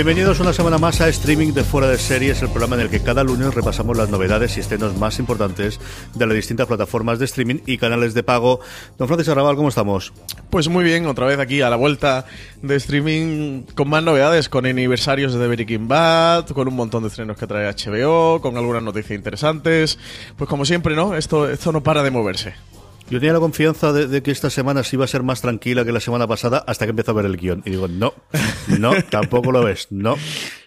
Bienvenidos una semana más a Streaming de Fuera de Series, el programa en el que cada lunes repasamos las novedades y estrenos más importantes de las distintas plataformas de streaming y canales de pago. Don Francisco Arrabal, ¿cómo estamos? Pues muy bien, otra vez aquí a la vuelta de streaming con más novedades, con aniversarios de Breaking Bad, con un montón de estrenos que trae HBO, con algunas noticias interesantes. Pues como siempre, ¿no? Esto, esto no para de moverse. Yo tenía la confianza de, que esta semana sí iba a ser más tranquila que la semana pasada hasta que empezó a ver el guion. Y digo, no, no, tampoco lo ves, no.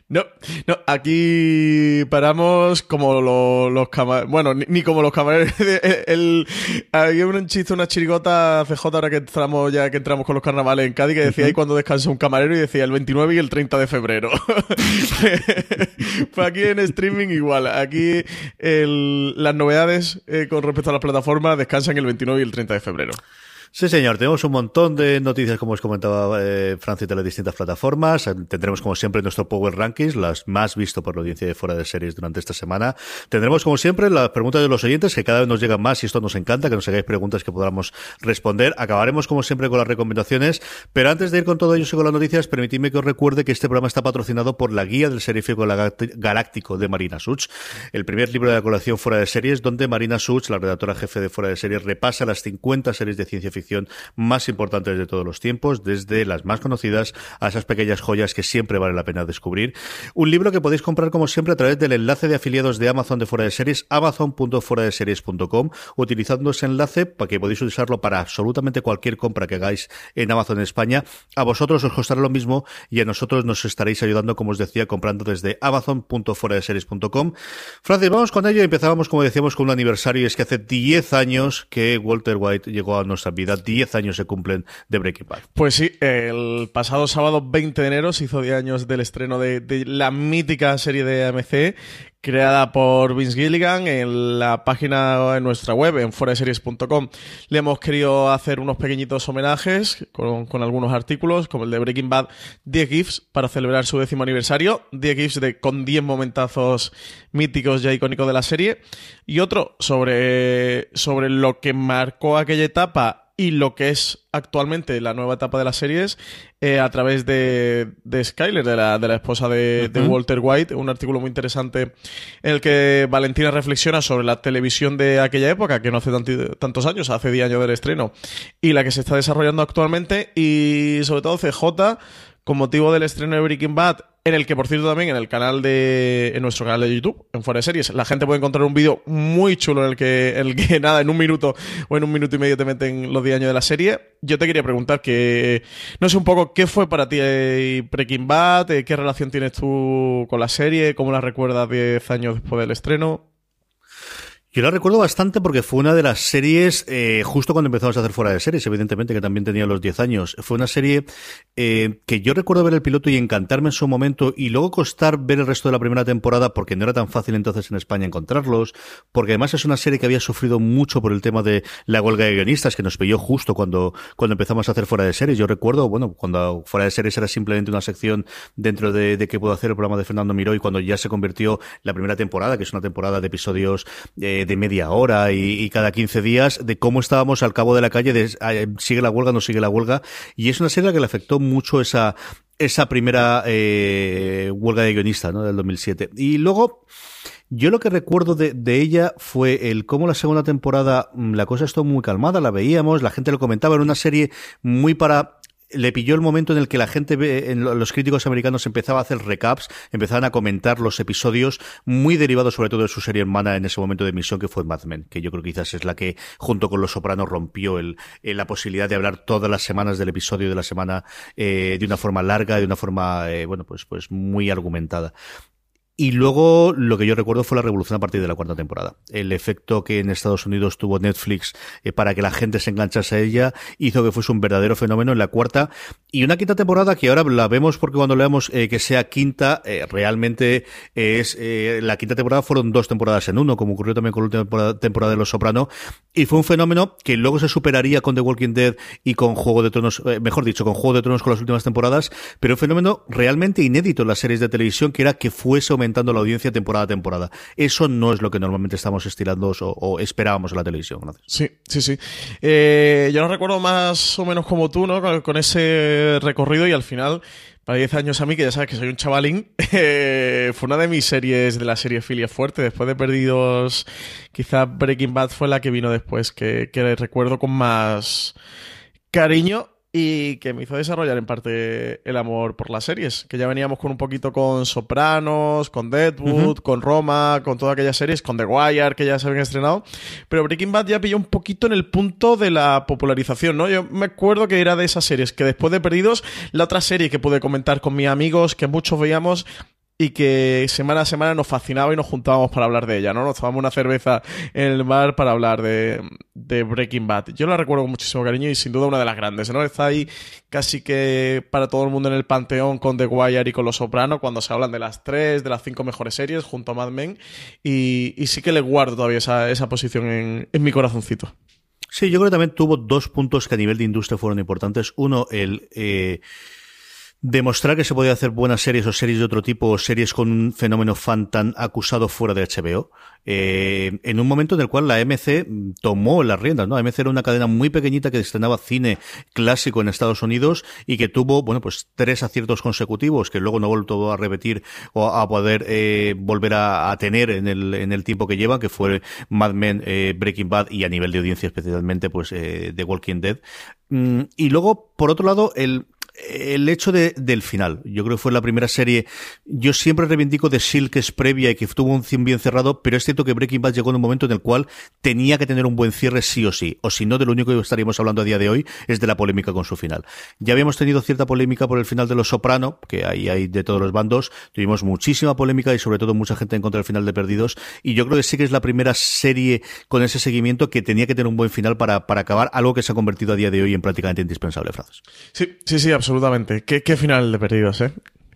No, no, aquí paramos como los, camareros. Bueno, ni, como los camareros. el, había un chiste, una chirigota CJ ahora que entramos ya que entramos con los carnavales en Cádiz que decía ahí cuando descansa un camarero y decía el 29 y el 30 de febrero. pues aquí en streaming igual. Aquí las novedades eh, con respecto a las plataformas descansan el 29 y el 30 de febrero. Sí, señor. Tenemos un montón de noticias, como os comentaba eh, Francis, de las distintas plataformas. Tendremos, como siempre, nuestro Power Rankings, las más visto por la audiencia de fuera de series durante esta semana. Tendremos, como siempre, las preguntas de los oyentes, que cada vez nos llegan más y esto nos encanta, que nos hagáis preguntas que podamos responder. Acabaremos, como siempre, con las recomendaciones. Pero antes de ir con todo ello y con las noticias, permitidme que os recuerde que este programa está patrocinado por la Guía del Serifíco Galáctico de Marina Such, el primer libro de la colección fuera de series, donde Marina Such, la redactora jefe de fuera de series, repasa las 50 series de ciencia ficción más importantes de todos los tiempos, desde las más conocidas a esas pequeñas joyas que siempre vale la pena descubrir. Un libro que podéis comprar como siempre a través del enlace de afiliados de Amazon de Fuera de Series, amazon.fueradeseries.com, utilizando ese enlace para que podéis usarlo para absolutamente cualquier compra que hagáis en Amazon España. A vosotros os costará lo mismo y a nosotros nos estaréis ayudando, como os decía, comprando desde amazon.fueradeseries.com. Francis, vamos con ello. Empezábamos, como decíamos, con un aniversario y es que hace 10 años que Walter White llegó a nuestra vida 10 años se cumplen de Breaking Bad. Pues sí, el pasado sábado 20 de enero se hizo 10 años del estreno de, la mítica serie de AMC creada por Vince Gilligan en la página en nuestra web, en foreseries.com. Le hemos querido hacer unos pequeñitos homenajes con, algunos artículos, como el de Breaking Bad, 10 GIFs para celebrar su décimo aniversario, 10 GIFs de, con 10 momentazos míticos ya icónicos de la serie, y otro sobre, sobre lo que marcó aquella etapa y lo que es actualmente la nueva etapa de las series eh, a través de, de Skyler, de la, de la esposa de, Walter White, un artículo muy interesante en el que Valentina reflexiona sobre la televisión de aquella época, que no hace tantos años, hace 10 años del estreno, y la que se está desarrollando actualmente, y sobre todo CJ, con motivo del estreno de Breaking Bad en el que, por cierto, también en el canal de. en nuestro canal de YouTube, en Fuera de Series, la gente puede encontrar un vídeo muy chulo en el que, el que nada, en un minuto o en un minuto y medio te meten los 10 años de la serie. Yo te quería preguntar que. No sé un poco qué fue para ti eh, Breaking Bad, eh, qué relación tienes tú con la serie, cómo la recuerdas 10 años después del estreno. Yo la recuerdo bastante porque fue una de las series, eh, justo cuando empezamos a hacer fuera de series, evidentemente, que también tenía los 10 años. Fue una serie eh, que yo recuerdo ver el piloto y encantarme en su momento y luego costar ver el resto de la primera temporada porque no era tan fácil entonces en España encontrarlos, porque además es una serie que había sufrido mucho por el tema de la huelga de guionistas que nos pilló justo cuando, cuando empezamos a hacer fuera de series. Yo recuerdo, bueno, cuando fuera de series era simplemente una sección dentro de, de que puedo hacer el programa de Fernando Miró y cuando ya se convirtió la primera temporada, que es una temporada de episodios eh, de media hora y, cada 15 días de cómo estábamos al cabo de la calle, de eh, sigue la huelga, no sigue la huelga. Y es una serie que le afectó mucho esa, esa primera eh, huelga de guionista ¿no? del 2007. Y luego... Yo lo que recuerdo de, de, ella fue el cómo la segunda temporada mm, la cosa estuvo muy calmada, la veíamos, la gente lo comentaba, era una serie muy para le pilló el momento en el que la gente, en los críticos americanos empezaba a hacer recaps, empezaban a comentar los episodios muy derivados sobre todo de su serie hermana en ese momento de emisión que fue Mad Men, que yo creo que quizás es la que junto con Los Sopranos rompió la posibilidad de hablar todas las semanas del episodio de la semana eh, de una forma larga, de una forma, eh, bueno, pues, pues muy argumentada. Y luego lo que yo recuerdo fue la revolución a partir de la cuarta temporada. El efecto que en Estados Unidos tuvo Netflix eh, para que la gente se enganchase a ella hizo que fuese un verdadero fenómeno en la cuarta. Y una quinta temporada que ahora la vemos porque cuando leamos eh, que sea quinta, eh, realmente es la quinta temporada fueron dos temporadas en uno, como ocurrió también con la última temporada de Los Soprano. Y fue un fenómeno que luego se superaría con The Walking Dead y con Juego de Tronos, mejor dicho, con Juego de Tronos con las últimas temporadas, pero un fenómeno realmente inédito en las series de televisión que era que fuese aumentando la audiencia temporada a temporada. Eso no es lo que normalmente estamos estirando o, esperábamos en la televisión. Sí, sí, sí. Eh, yo no recuerdo más o menos como tú, ¿no? Con, ese recorrido y al final para 10 años a mí, que ya sabes que soy un chavalín, eh, fue una de mis series de la serie Filia Fuerte. Después de Perdidos, quizá Breaking Bad fue la que vino después, que, que recuerdo con más cariño y que me hizo desarrollar en parte el amor por las series, que ya veníamos con un poquito con Sopranos, con Deadwood, con Roma, con todas aquellas series, con The Wire que ya se habían estrenado, pero Breaking Bad ya pilló un poquito en el punto de la popularización, ¿no? Yo me acuerdo que era de esas series que después de Perdidos, la otra serie que pude comentar con mis amigos, que muchos veíamos, y que semana a semana nos fascinaba y nos juntábamos para hablar de ella, ¿no? Nos tomábamos una cerveza en el bar para hablar de, Breaking Bad. Yo la recuerdo con muchísimo cariño y sin duda una de las grandes, ¿no? Está ahí casi que para todo el mundo en el panteón con The Wire y con Los Soprano cuando se hablan de las tres, de las cinco mejores series junto a Mad Men y, sí que le guardo todavía esa, esa posición en, en mi corazoncito. Sí, yo creo que también tuvo dos puntos que a nivel de industria fueron importantes. Uno, el... Eh demostrar que se podía hacer buenas series o series de otro tipo o series con un fenómeno fan tan acusado fuera de HBO eh, en un momento en el cual la MC tomó las riendas no MC era una cadena muy pequeñita que estrenaba cine clásico en Estados Unidos y que tuvo bueno pues tres aciertos consecutivos que luego no volvió a repetir o a poder eh, volver a, tener en el en el tiempo que lleva que fue Mad Men eh, Breaking Bad y a nivel de audiencia especialmente pues eh, The Walking Dead. Mm, y luego por otro lado el el hecho de, del final. Yo creo que fue la primera serie. Yo siempre reivindico de Silk que es previa y que tuvo un cien bien cerrado, pero es cierto que Breaking Bad llegó en un momento en el cual tenía que tener un buen cierre sí o sí. O si no, de lo único que estaríamos hablando a día de hoy es de la polémica con su final. Ya habíamos tenido cierta polémica por el final de Los Soprano, que ahí hay de todos los bandos. Tuvimos muchísima polémica y sobre todo mucha gente en contra del final de Perdidos. Y yo creo que sí que es la primera serie con ese seguimiento que tenía que tener un buen final para, para acabar algo que se ha convertido a día de hoy en prácticamente indispensable, Francis. Sí, sí, sí. ¿Qué, qué final de perdidos, eh?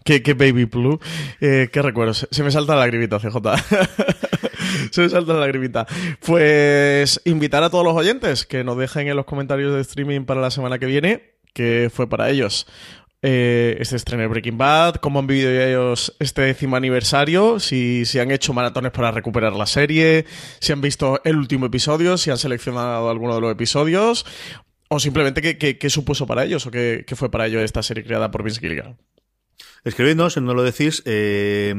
¿Qué, qué Baby Blue? Eh, ¿Qué recuerdos? Se me salta la lagrimita, CJ. se me salta la lagrimita. Pues invitar a todos los oyentes que nos dejen en los comentarios de streaming para la semana que viene, que fue para ellos. Eh, este estreno de Breaking Bad, cómo han vivido ellos este décimo aniversario, si, si han hecho maratones para recuperar la serie, si han visto el último episodio, si han seleccionado alguno de los episodios, o simplemente qué, supuso para ellos o qué, fue para ellos esta serie creada por Vince Gilligan. Escribidnos, no lo decís. Eh,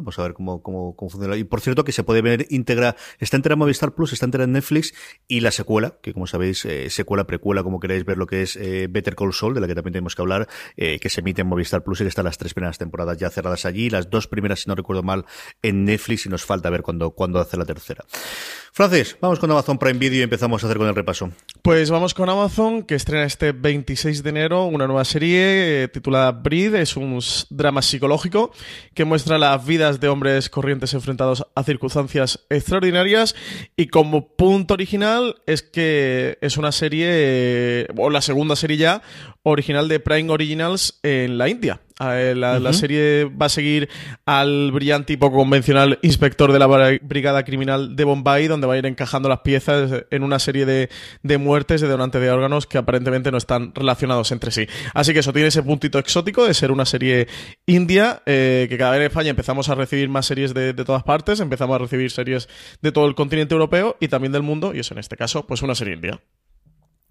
Vamos a ver cómo, cómo, cómo, funciona. Y por cierto, que se puede ver íntegra, está entera en Movistar Plus, está entera en Netflix, y la secuela, que como sabéis, eh, secuela, precuela, como queréis ver lo que es eh, Better Call Saul, de la que también tenemos que hablar, eh, que se emite en Movistar Plus y que están las tres primeras temporadas ya cerradas allí, las dos primeras, si no recuerdo mal, en Netflix, y nos falta ver cuándo, cuándo hace la tercera. Francis, vamos con Amazon Prime Video y empezamos a hacer con el repaso. Pues vamos con Amazon, que estrena este 26 de enero una nueva serie titulada Breed, es un drama psicológico que muestra las vidas de hombres corrientes enfrentados a circunstancias extraordinarias. Y como punto original es que es una serie, o la segunda serie ya, original de Prime Originals en la India. Eh, la, serie va a seguir al brillante y poco convencional inspector de la Brigada Criminal de Bombay, donde va a ir encajando las piezas en una serie de, muertes de donantes de órganos que aparentemente no están relacionados entre sí. Así que eso tiene ese puntito exótico de ser una serie india, eh, que cada vez en España empezamos a recibir más series de, de todas partes, empezamos a recibir series de todo el continente europeo y también del mundo, y eso en este caso, pues una serie india.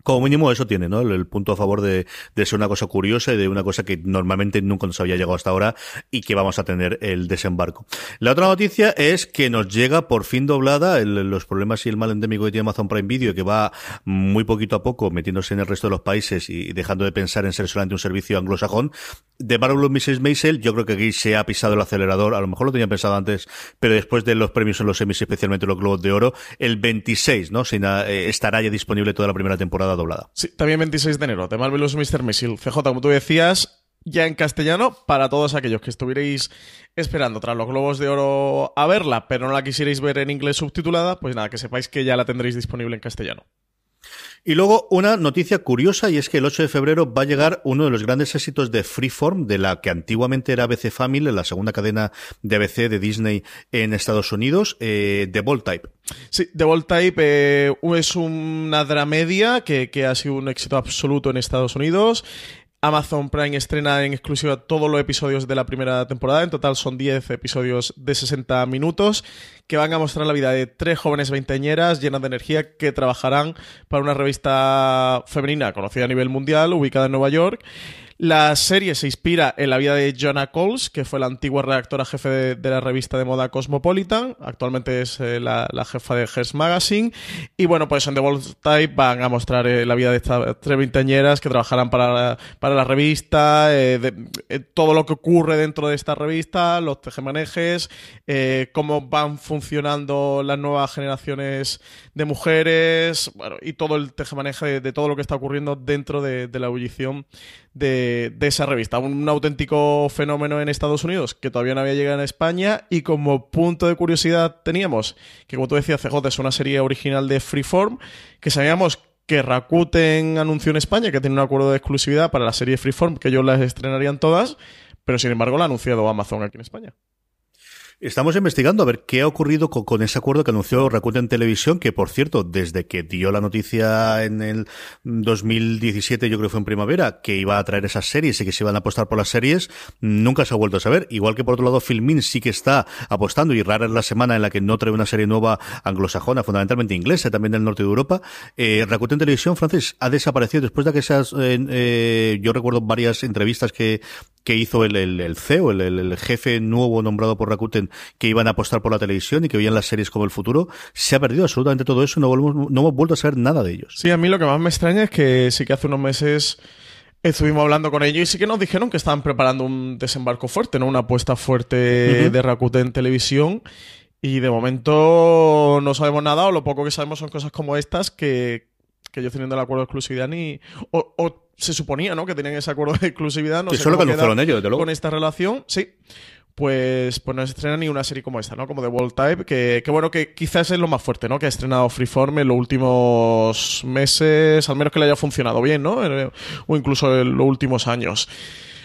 Como mínimo eso tiene, ¿no? El, punto a favor de, ser una cosa curiosa y de una cosa que normalmente nunca nos había llegado hasta ahora y que vamos a tener el desembarco. La otra noticia es que nos llega por fin doblada los problemas y el mal endémico que tiene Amazon Prime Video, que va muy poquito a poco metiéndose en el resto de los países y dejando de pensar en ser solamente un servicio anglosajón. De Marvel Mrs. Maisel, yo creo que aquí se ha pisado el acelerador, a lo mejor lo tenía pensado antes, pero después de los premios en los semis, especialmente los Globos de Oro, el 26, ¿no? Eh, estará ya disponible toda la primera temporada doblada. Sí, también 26 de enero, de Marvelous Mr. Missile. CJ, como tú decías, ya en castellano para todos aquellos que estuvierais esperando tras los Globos de Oro a verla, pero no la quisierais ver en inglés subtitulada, pues nada, que sepáis que ya la tendréis disponible en castellano. Y luego una noticia curiosa y es que el 8 de febrero va a llegar uno de los grandes éxitos de Freeform, de la que antiguamente era ABC Family, la segunda cadena de ABC de Disney en Estados Unidos, eh, The Bold Type. Sí, The Bold Type eh, es una dramedia que, que ha sido un éxito absoluto en Estados Unidos. Amazon Prime estrena en exclusiva todos los episodios de la primera temporada. En total son 10 episodios de 60 minutos que van a mostrar la vida de tres jóvenes veinteañeras llenas de energía que trabajarán para una revista femenina conocida a nivel mundial, ubicada en Nueva York. La serie se inspira en la vida de Jonah Coles, que fue la antigua redactora jefe de, la revista de moda Cosmopolitan. Actualmente es eh, la, jefa de Hearst Magazine. Y bueno, pues en The Bold Type van a mostrar eh, la vida de estas tres veinteañeras que trabajarán para, para la revista, eh, todo lo que ocurre dentro de esta revista, los tejemanejes, cómo van funcionando las nuevas generaciones de mujeres, bueno, y todo el tejemaneje de, todo lo que está ocurriendo dentro de, de la ebullición de, esa revista. Un, auténtico fenómeno en Estados Unidos que todavía no había llegado a España y como punto de curiosidad teníamos que, como tú decías, CJ es una serie original de Freeform, que sabíamos que Rakuten anunció en España que tiene un acuerdo de exclusividad para la serie Freeform, que ellos las estrenarían todas, pero sin embargo la ha anunciado Amazon aquí en España. Estamos investigando a ver qué ha ocurrido con, ese acuerdo que anunció Rakuten Televisión, que por cierto, desde que dio la noticia en el 2017, yo creo que fue en primavera, que iba a traer esas series y que se iban a apostar por las series, nunca se ha vuelto a saber. Igual que por otro lado, Filmin sí que está apostando y rara es la semana en la que no trae una serie nueva anglosajona, fundamentalmente inglesa, también del norte de Europa. Eh, Rakuten Televisión, Francis, ha desaparecido después de que seas, eh, eh, yo recuerdo varias entrevistas que, que hizo el, el, CEO, el, el, jefe nuevo nombrado por Rakuten, que iban a apostar por la televisión y que veían las series como el futuro, se ha perdido absolutamente todo eso, no, no hemos vuelto a saber nada de ellos. Sí, a mí lo que más me extraña es que sí que hace unos meses estuvimos hablando con ellos y sí que nos dijeron que estaban preparando un desembarco fuerte, ¿no? Una apuesta fuerte de Rakuten Televisión. Y de momento no sabemos nada, o lo poco que sabemos son cosas como estas que, que ellos teniendo el acuerdo de exclusividad ni. O, se suponía, ¿no? Que tenían ese acuerdo de exclusividad. No sé solo que anunciaron ellos, desde luego. Con esta relación, sí. Pues, pues no se estrena ni una serie como esta, ¿no? Como The World Type, que, que, bueno, que quizás es lo más fuerte, ¿no? Que ha estrenado Freeform en los últimos meses, al menos que le haya funcionado bien, ¿no? O incluso en los últimos años.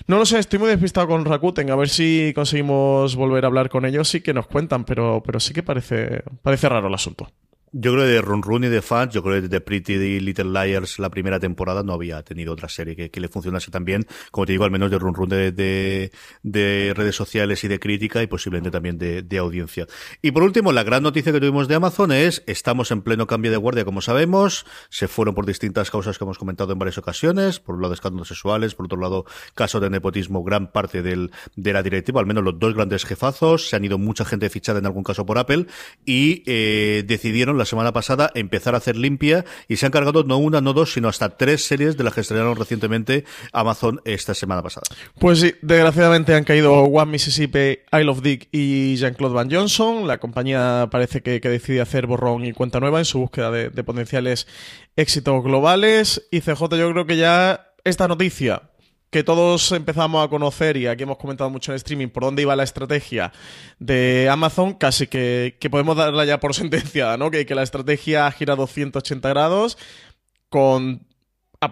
No lo sé, estoy muy despistado con Rakuten, a ver si conseguimos volver a hablar con ellos y que nos cuentan, pero, pero sí que parece, parece raro el asunto. Yo creo que de Run Run y de Fans, yo creo que de Pretty Little Liars la primera temporada no había tenido otra serie que, le funcionase tan bien, como te digo, al menos de Run Run de, de, redes sociales y de crítica y posiblemente también de, de, audiencia. Y por último, la gran noticia que tuvimos de Amazon es, estamos en pleno cambio de guardia, como sabemos, se fueron por distintas causas que hemos comentado en varias ocasiones, por un lado escándalos sexuales, por otro lado casos de nepotismo, gran parte del, de la directiva, al menos los dos grandes jefazos, se han ido mucha gente fichada en algún caso por Apple y eh, decidieron la semana pasada empezar a hacer limpia y se han cargado no una, no dos, sino hasta tres series de las que estrenaron recientemente Amazon esta semana pasada. Pues sí, desgraciadamente han caído One Mississippi, Isle of Dick y Jean-Claude Van Johnson. La compañía parece que, decide hacer borrón y cuenta nueva en su búsqueda de, de potenciales éxitos globales. Y CJ, yo creo que ya esta noticia que todos empezamos a conocer y aquí hemos comentado mucho en streaming por dónde iba la estrategia de Amazon, casi que, podemos darla ya por sentenciada, ¿no? Que, que la estrategia ha girado 180 grados con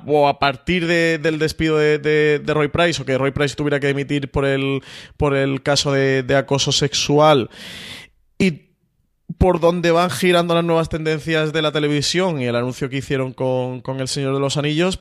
o a partir del despido de, Roy Price o que Roy Price tuviera que emitir por el, por el caso de, acoso sexual y por dónde van girando las nuevas tendencias de la televisión y el anuncio que hicieron con, con El Señor de los Anillos.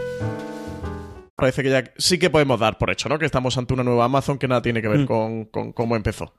Parece que ya sí que podemos dar por hecho, ¿no? Que estamos ante una nueva Amazon que nada tiene que ver mm. con, con cómo empezó.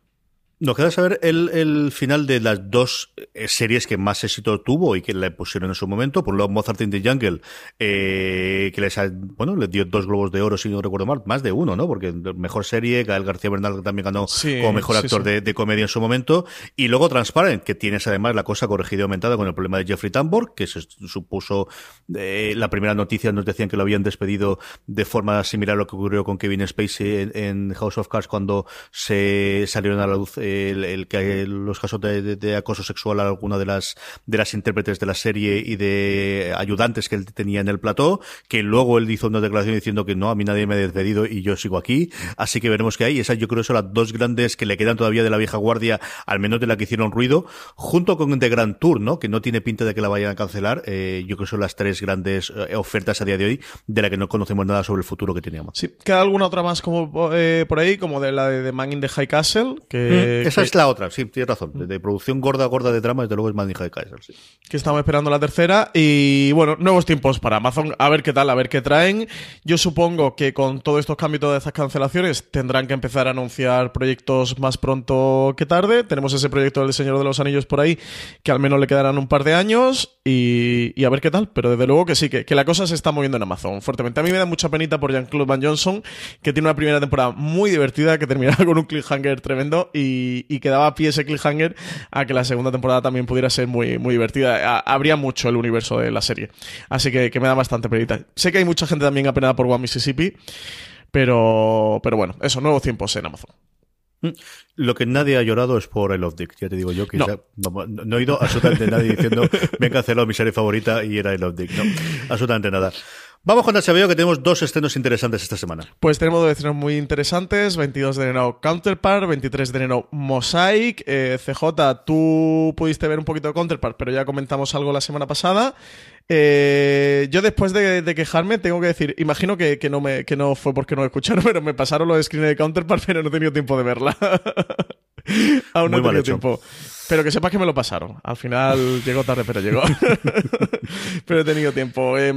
Nos queda saber el, final de las dos eh, series que más éxito tuvo y que le pusieron en su momento. Por un lado, Mozart in the Jungle, eh, que les, bueno, les dio dos globos de oro, si no recuerdo mal, más de uno, ¿no? Porque mejor serie, Gael García Bernal también ganó como mejor actor De, comedia en su momento. Y luego Transparent, que tienes además la cosa corregida y aumentada con el problema de Jeffrey Tambor, que se supuso eh, la primera noticia, nos decían que lo habían despedido de forma similar a lo que ocurrió con Kevin Spacey en, House of Cards cuando se salieron a la luz el, que los casos de, acoso sexual a alguna de las de las intérpretes de la serie y de ayudantes que él tenía en el plató, que luego él hizo una declaración diciendo que no, a mí nadie me ha despedido y yo sigo aquí, así que veremos qué hay. Esas yo creo que son las dos grandes que le quedan todavía de la vieja guardia, al menos de la que hicieron ruido, junto con The Grand Tour, ¿no? Que no tiene pinta de que la vayan a cancelar. Eh, yo creo que son las tres grandes eh, ofertas a día de hoy de la que no conocemos nada sobre el futuro que teníamos. Sí, queda alguna otra más como eh, por ahí, como de la de The Man in the High Castle, que, esa es la otra, sí, tienes razón. De, producción gorda, gorda de drama, desde luego es Manija de Kaiser, sí. Que estamos esperando la tercera. Y bueno, nuevos tiempos para Amazon. A ver qué tal, a ver qué traen. Yo supongo que con todos estos cambios, todas estas cancelaciones, tendrán que empezar a anunciar proyectos más pronto que tarde. Tenemos ese proyecto del Señor de los Anillos por ahí, que al menos le quedarán un par de años. Y, a ver qué tal. Pero desde luego que sí, que, que, la cosa se está moviendo en Amazon fuertemente. A mí me da mucha penita por Jean-Claude Van Johnson, que tiene una primera temporada muy divertida, que terminaba con un cliffhanger tremendo y, y que daba pie ese cliffhanger a que la segunda temporada también pudiera ser muy, muy divertida. Habría mucho el universo de la serie. Así que, me da bastante penita. Sé que hay mucha gente también apenada por One Mississippi, pero, pero bueno, eso, nuevos tiempos en Amazon. Mm. Lo que nadie ha llorado es por I Love Dick, ya te digo yo. que no. no, he oído absolutamente nadie diciendo me han cancelado mi serie favorita y era I Love Dick. No, absolutamente nada. Vamos con HBO que tenemos dos estrenos interesantes esta semana. Pues tenemos dos estrenos muy interesantes. 22 de enero Counterpart, 23 de enero Mosaic. Eh, CJ, tú pudiste ver un poquito de Counterpart, pero ya comentamos algo la semana pasada. Eh, yo después de, quejarme tengo que decir, imagino que, no me, que no fue porque no escucharon, pero me pasaron los screens de Counterpart, pero no he tenido tiempo de verla. Aún no he tenido tiempo. Pero que sepas que me lo pasaron. Al final llegó tarde, pero llegó. pero he tenido tiempo. Eh,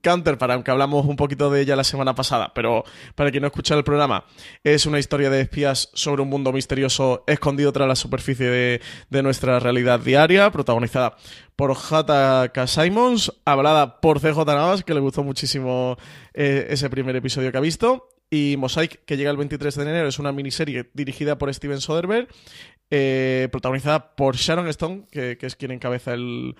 Counterpart, aunque hablamos un poquito de ella la semana pasada, pero para quien no escucha el programa, es una historia de espías sobre un mundo misterioso escondido tras la superficie de, de nuestra realidad diaria, protagonizada por J.K. Simons, hablada por CJ Navas, que le gustó muchísimo eh, ese primer episodio que ha visto. Y Mosaic, que llega el 23 de enero, es una miniserie dirigida por Steven Soderbergh, eh, protagonizada por Sharon Stone, que, es quien encabeza el,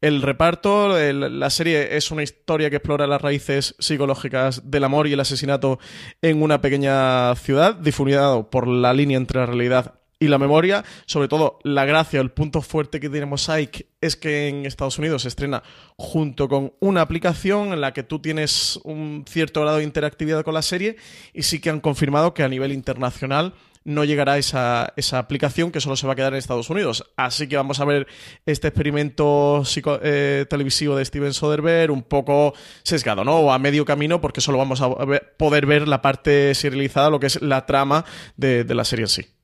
reparto. la serie es una historia que explora las raíces psicológicas del amor y el asesinato en una pequeña ciudad, difuminado por la línea entre la realidad y la memoria. Sobre todo, la gracia, el punto fuerte que tiene Mosaic es que en Estados Unidos se estrena junto con una aplicación en la que tú tienes un cierto grado de interactividad con la serie y sí que han confirmado que a nivel internacional no llegará esa, esa aplicación que solo se va a quedar en Estados Unidos. Así que vamos a ver este experimento eh, televisivo de Steven Soderbergh un poco sesgado, ¿no? O a medio camino, porque solo vamos a poder ver la parte serializada, lo que es la trama de, de la serie en sí.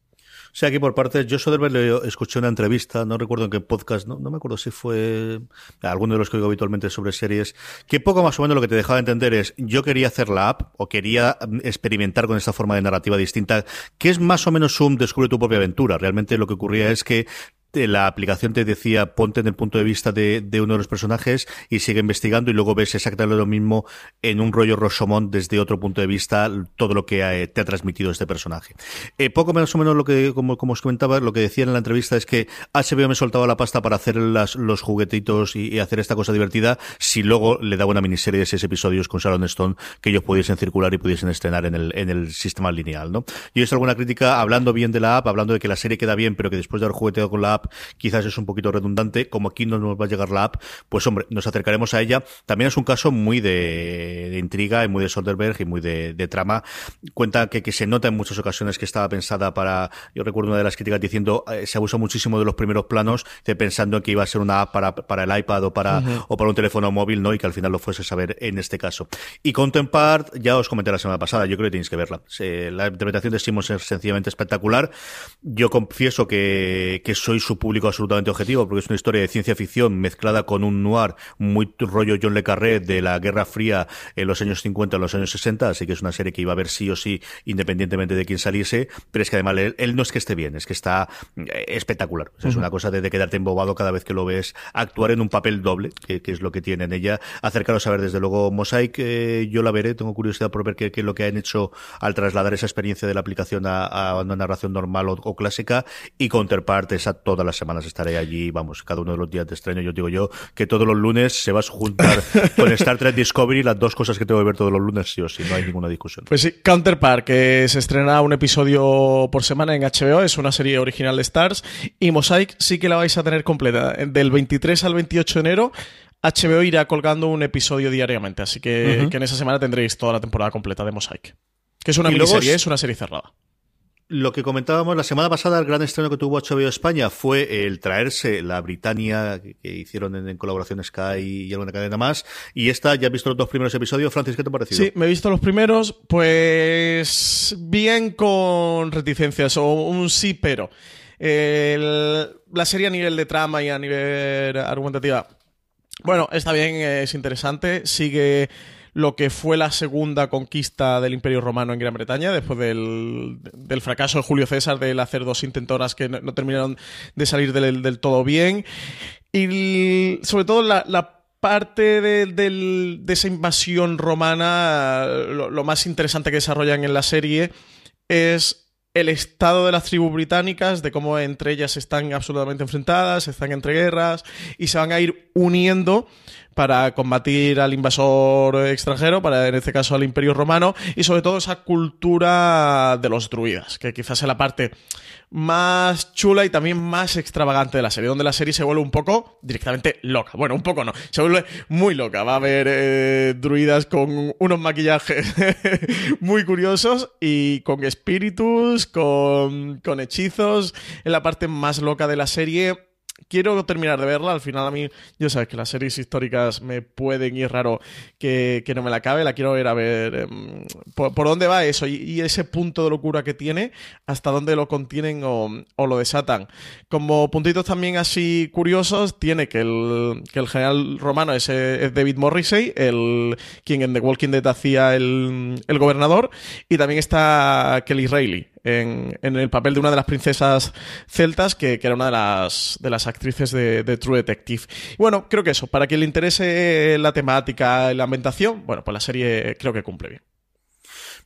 Sí, aquí por parte, yo le escuché una entrevista, no recuerdo en qué podcast, no, no me acuerdo si fue alguno de los que oigo habitualmente sobre series, que poco más o menos lo que te dejaba entender es, yo quería hacer la app o quería mm, experimentar con esta forma de narrativa distinta, que es más o menos un descubre tu propia aventura. Realmente lo que ocurría es que la aplicación te decía ponte en el punto de vista de, uno de los personajes y sigue investigando y luego ves exactamente lo mismo en un rollo Rosomón desde otro punto de vista todo lo que eh, te ha transmitido este personaje. Eh, poco menos o menos lo que, como, como os comentaba, lo que decía en la entrevista es que HBO me soltaba la pasta para hacer las, los juguetitos y, hacer esta cosa divertida si luego le daba una miniserie de seis episodios con Sharon Stone que ellos pudiesen circular y pudiesen estrenar en el, en el sistema lineal, ¿no? Y es alguna crítica hablando bien de la app, hablando de que la serie queda bien, pero que después de haber jugueteado con la app quizás es un poquito redundante, como aquí no nos va a llegar la app, pues hombre, nos acercaremos a ella. También es un caso muy de, intriga y muy de Soderbergh y muy de, trama. Cuenta que, que, se nota en muchas ocasiones que estaba pensada para, yo recuerdo una de las críticas diciendo, eh, se abusa muchísimo de los primeros planos, de pensando en que iba a ser una app para, para el iPad o para, o para un teléfono móvil, ¿no? Y que al final lo fuese a saber en este caso. Y Contempart, ya os comenté la semana pasada, yo creo que tenéis que verla. la interpretación de Simon es sencillamente espectacular. Yo confieso que, que soy su público absolutamente objetivo, porque es una historia de ciencia ficción mezclada con un noir muy rollo John Le Carré de la Guerra Fría en los años 50, en los años 60, así que es una serie que iba a ver sí o sí, independientemente de quién saliese, pero es que además él, no es que esté bien, es que está eh, espectacular. es una cosa de, quedarte embobado cada vez que lo ves actuar en un papel doble, que, es lo que tiene en ella. Acercaros a ver desde luego Mosaic, eh, yo la veré, tengo curiosidad por ver qué, es lo que han hecho al trasladar esa experiencia de la aplicación a, una narración normal o, clásica, y Counterpart esa todas las semanas estaré allí, vamos, cada uno de los días de estreno. Yo digo yo que todos los lunes se va a juntar con Star Trek Discovery las dos cosas que tengo que ver todos los lunes, sí o sí, no hay ninguna discusión. Pues sí, Counterpart, que se estrena un episodio por semana en HBO, es una serie original de Stars, y Mosaic sí que la vais a tener completa. Del 23 al 28 de enero HBO irá colgando un episodio diariamente, así que, en esa semana tendréis toda la temporada completa de Mosaic. Que es una miniserie, es una serie cerrada. Lo que comentábamos la semana pasada, el gran estreno que tuvo HBO España fue el traerse la Britannia que, hicieron en, colaboración Sky y alguna cadena más. Y esta, ya has visto los dos primeros episodios. Francis, ¿qué te ha parecido? Sí, me he visto los primeros. Pues bien con reticencias o un sí, pero. la serie a nivel de trama y a nivel argumentativa. Bueno, está bien, es interesante. Sigue lo que fue la segunda conquista del Imperio Romano en Gran Bretaña, después del, fracaso de Julio César de hacer dos intentoras que no, terminaron de salir del, todo bien. Y sobre todo la, parte de, esa invasión romana, lo, más interesante que desarrollan en la serie es el estado de las tribus británicas, de cómo entre ellas están absolutamente enfrentadas, están entre guerras y se van a ir uniendo para combatir al invasor extranjero, para en este caso al Imperio Romano, y sobre todo esa cultura de los druidas, que quizás es la parte más chula y también más extravagante de la serie, donde la serie se vuelve un poco directamente loca. Bueno, un poco no, se vuelve muy loca. Va a haber eh, druidas con unos maquillajes muy curiosos y con espíritus, con, con hechizos, en la parte más loca de la serie quiero terminar de verla. Al final, a mí, yo sabes que las series históricas me pueden ir raro que, no me la acabe. La quiero ver a ver em, por, dónde va eso y, ese punto de locura que tiene, hasta dónde lo contienen o, lo desatan. Como puntitos también así curiosos, tiene que el, general romano es, David Morrissey, el, quien en The Walking Dead hacía el, el gobernador, y también está Kelly Reilly en, el papel de una de las princesas celtas, que, era una de las, de las actrices de, True Detective. bueno, creo que eso, para quien le interese la temática y la ambientación, bueno, pues la serie creo que cumple bien.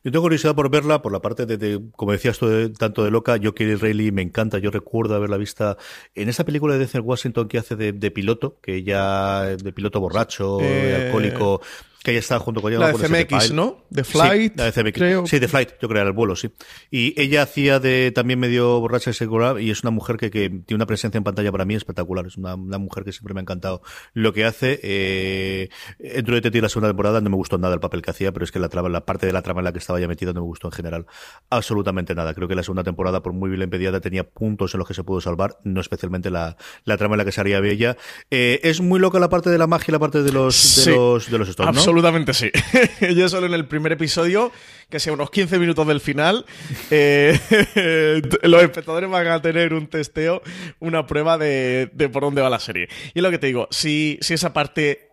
Yo tengo curiosidad por verla, por la parte de, como decías tú, tanto de loca. Yo, Kelly Reilly, me encanta. Yo recuerdo haberla vista en esa película de Denzel Washington que hace de, piloto, que ya de piloto borracho, eh, alcohólico, que ella está junto con ella. La no de si CMX. ¿no? De Flight, Sí, la de CMX. creo. Sí, de Flight, yo creo era el vuelo, sí. Y ella hacía de también medio borracha y segura y es una mujer que, que tiene una presencia en pantalla para mí espectacular. Es una, una mujer que siempre me ha encantado lo que hace. Eh, dentro de Teti la segunda temporada no me gustó nada el papel que hacía, pero es que la, trama, la parte de la trama en la que estaba ya metida no me gustó en general absolutamente nada. Creo que la segunda temporada, por muy bien pediada, tenía puntos en los que se pudo salvar, no especialmente la, la trama en la que salía bella. Eh, es muy loca la parte de la magia y la parte de los, de los, de los Storm, ¿no? Absolutamente sí. Yo solo en el primer episodio, que sea unos 15 minutos del final, eh, los espectadores van a tener un testeo, una prueba de, de por dónde va la serie. Y lo que te digo, si, si esa parte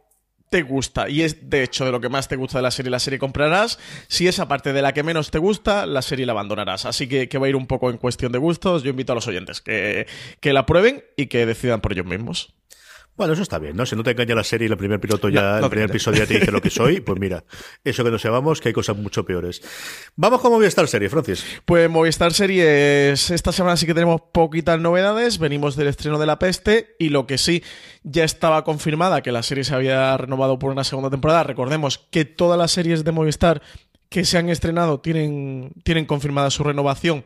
te gusta y es de hecho de lo que más te gusta de la serie, la serie comprarás. Si esa parte de la que menos te gusta, la serie la abandonarás. Así que, que va a ir un poco en cuestión de gustos. Yo invito a los oyentes que, que la prueben y que decidan por ellos mismos. Bueno, eso está bien, ¿no? Si no te engaña la serie y el primer piloto ya, No, no el primer episodio ya te dice lo que soy, pues mira, eso que no sepamos, que hay cosas mucho peores. Vamos con Movistar Serie, Francis. Pues Movistar Series, esta semana sí que tenemos poquitas novedades. Venimos del estreno de La Peste y lo que sí ya estaba confirmada que la serie se había renovado por una segunda temporada. Recordemos que todas las series de Movistar que se han estrenado tienen, tienen confirmada su renovación,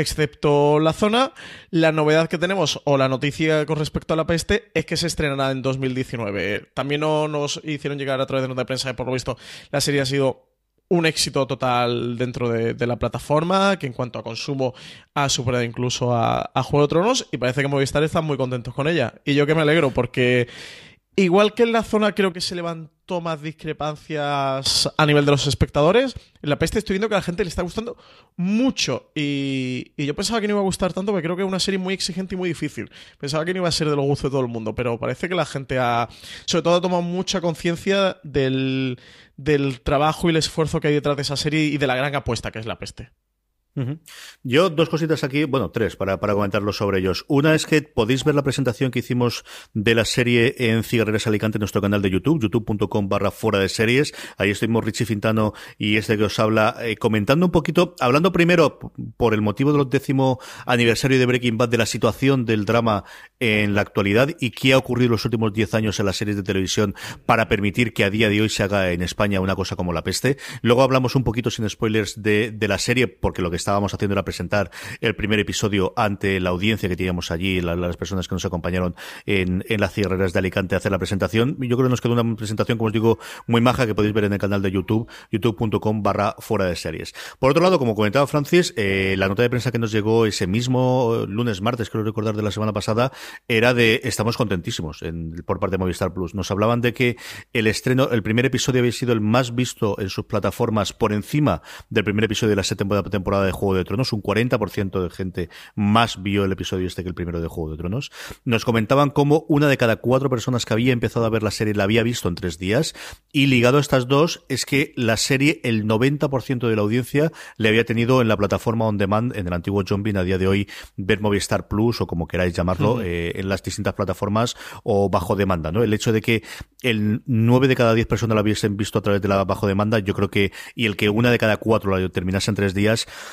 excepto La Zona. La novedad que tenemos, o la noticia con respecto a La Peste, es que se estrenará en 2019. También no nos hicieron llegar a través de nota de prensa por lo visto, la serie ha sido un éxito total dentro de, de la plataforma, que en cuanto a consumo ha superado incluso a, a Juego de Tronos, y parece que Movistar están muy contentos con ella. Y yo que me alegro, porque igual que en la zona creo que se levantó más discrepancias a nivel de los espectadores, en la peste estoy viendo que a la gente le está gustando mucho. Y, y yo pensaba que no iba a gustar tanto, porque creo que es una serie muy exigente y muy difícil. Pensaba que no iba a ser de los gustos de todo el mundo, pero parece que la gente ha, sobre todo, ha tomado mucha conciencia del, del trabajo y el esfuerzo que hay detrás de esa serie y de la gran apuesta que es la peste. Yo dos cositas aquí, bueno, tres para, para comentarlo sobre ellos. Una es que podéis ver la presentación que hicimos de la serie en Cigarreras Alicante en nuestro canal de YouTube, youtube.com barra fuera de series. Ahí estuvimos Richie Fintano y este que os habla eh, comentando un poquito, hablando primero por el motivo del décimo aniversario de Breaking Bad de la situación del drama en la actualidad y qué ha ocurrido en los últimos 10 años en las series de televisión para permitir que a día de hoy se haga en España una cosa como la peste. Luego hablamos un poquito sin spoilers de la serie porque lo que estábamos haciendo era presentar el primer episodio ante la audiencia que teníamos allí, la- las personas que nos acompañaron en, en las cierreras de Alicante a hacer la presentación. Yo creo que nos quedó una presentación, como os digo, muy maja que podéis ver en el canal de YouTube, youtube.com barra fuera de series. Por otro lado, como comentaba Francis, eh, la nota de prensa que nos llegó ese mismo lunes, martes, creo recordar de la semana pasada, era de estamos contentísimos en- por parte de Movistar Plus. Nos hablaban de que el estreno, el primer episodio había sido el más visto en sus plataformas por encima del primer episodio de la séptima temporada Juego de Tronos. Un 40% de gente más vio el episodio este que el primero de Juego de Tronos. Nos comentaban cómo una de cada cuatro personas que había empezado a ver la serie la había visto en tres días. Y ligado a estas dos es que la serie, el 90% de la audiencia le había tenido en la plataforma on demand, en el antiguo Bean, a día de hoy, ver Movistar Plus o como queráis llamarlo, eh, en las distintas plataformas o bajo demanda, ¿no? El hecho de que el 9 de cada 10 personas la hubiesen visto a través de la bajo demanda, yo creo que, y el que una de cada cuatro la terminase en tres días,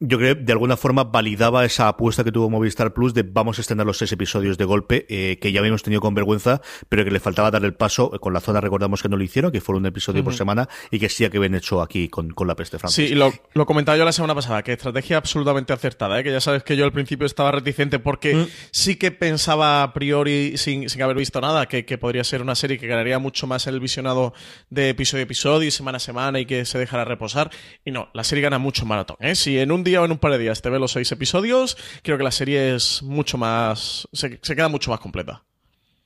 yo creo que de alguna forma validaba esa apuesta que tuvo Movistar Plus de vamos a estrenar los seis episodios de golpe, eh, que ya habíamos tenido con vergüenza, pero que le faltaba dar el paso. Con la zona recordamos que no lo hicieron, que fueron un episodio por semana y que sí que habían hecho aquí con, con la peste francesa. Sí, y lo, lo comentaba yo la semana pasada, que estrategia absolutamente acertada, ¿eh? que ya sabes que yo al principio estaba reticente porque Mm. sí que pensaba a priori, sin, sin haber visto nada, que, que podría ser una serie que ganaría mucho más en el visionado de episodio a episodio y semana a semana y que se dejara reposar. Y no, la serie gana mucho maratón. ¿eh? Si en un día o en un par de días te ves los seis episodios, creo que la serie es mucho más. se, queda mucho más completa.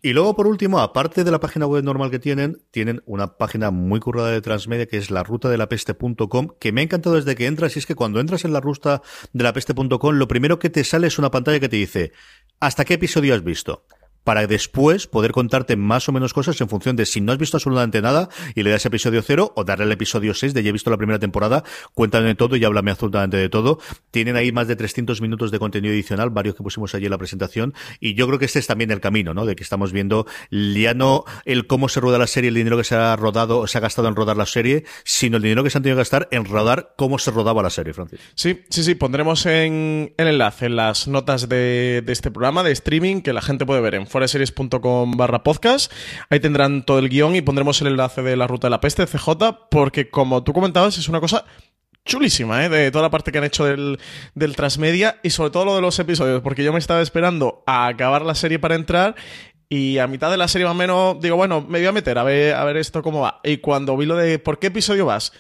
Y luego, por último, aparte de la página web normal que tienen, tienen una página muy currada de transmedia que es la ruta que me ha encantado desde que entras, y es que cuando entras en la ruta de la peste.com, lo primero que te sale es una pantalla que te dice, ¿hasta qué episodio has visto? Para después poder contarte más o menos cosas en función de si no has visto absolutamente nada y le das episodio cero o darle el episodio 6 de ya he visto la primera temporada, cuéntame todo y háblame absolutamente de todo. Tienen ahí más de 300 minutos de contenido adicional, varios que pusimos allí en la presentación y yo creo que este es también el camino, ¿no? De que estamos viendo ya no el cómo se rueda la serie, el dinero que se ha rodado o se ha gastado en rodar la serie, sino el dinero que se han tenido que gastar en rodar cómo se rodaba la serie, Francis. Sí, sí, sí, pondremos en el enlace en las notas de, de este programa de streaming que la gente puede ver en foreseries.com barra podcast. Ahí tendrán todo el guion y pondremos el enlace de la ruta de la peste, CJ, porque como tú comentabas, es una cosa chulísima, ¿eh? De toda la parte que han hecho del, del transmedia y sobre todo lo de los episodios, porque yo me estaba esperando a acabar la serie para entrar y a mitad de la serie más o menos digo, bueno, me voy a meter a ver, a ver esto cómo va. Y cuando vi lo de ¿por qué episodio vas?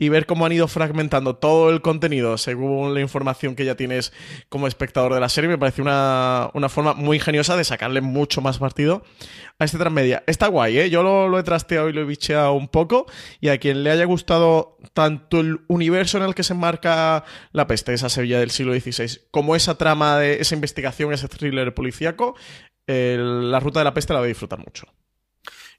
Y ver cómo han ido fragmentando todo el contenido según la información que ya tienes como espectador de la serie, me parece una, forma muy ingeniosa de sacarle mucho más partido a este transmedia. Está guay, ¿eh? Yo lo, he trasteado y lo he bicheado un poco y a quien le haya gustado tanto el universo en el que se enmarca la peste, esa Sevilla del siglo XVI, como esa trama de esa investigación, ese thriller policíaco, la ruta de la peste la voy a disfrutar mucho.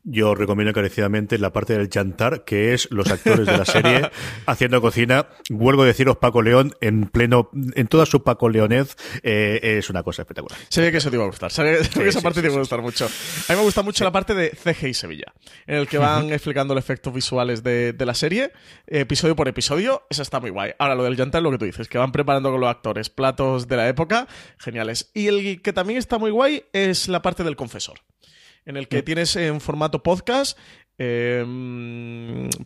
Yo recomiendo encarecidamente la parte del chantar, que es los actores de la serie haciendo cocina. Vuelvo a deciros, Paco León, en pleno, en toda su Paco Leonez, eh, es una cosa espectacular. Se ve que eso te iba a gustar. Se que esa parte te iba a gustar mucho. A mí me gusta mucho la parte de CGI Sevilla, en el que van explicando los efectos visuales de, la serie, episodio por episodio. Esa está muy guay. Ahora, lo del chantar, lo que tú dices, que van preparando con los actores platos de la época, geniales. Y el que también está muy guay es la parte del confesor en el que mm. tienes en formato podcast, eh,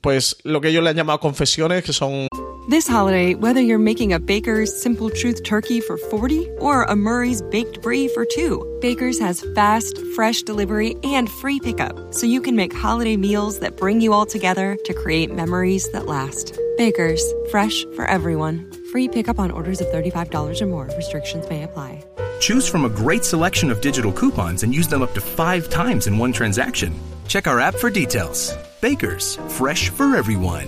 pues lo que ellos le han llamado confesiones, que son... This holiday, whether you're making a Baker's Simple Truth turkey for 40 or a Murray's Baked Brie for 2, Baker's has fast, fresh delivery and free pickup, so you can make holiday meals that bring you all together to create memories that last. Baker's, fresh for everyone. Free pickup on orders of $35 or more. Restrictions may apply. Choose from a great selection of digital coupons and use them up to five times in one transaction. Check our app for details. Bakers, fresh for everyone.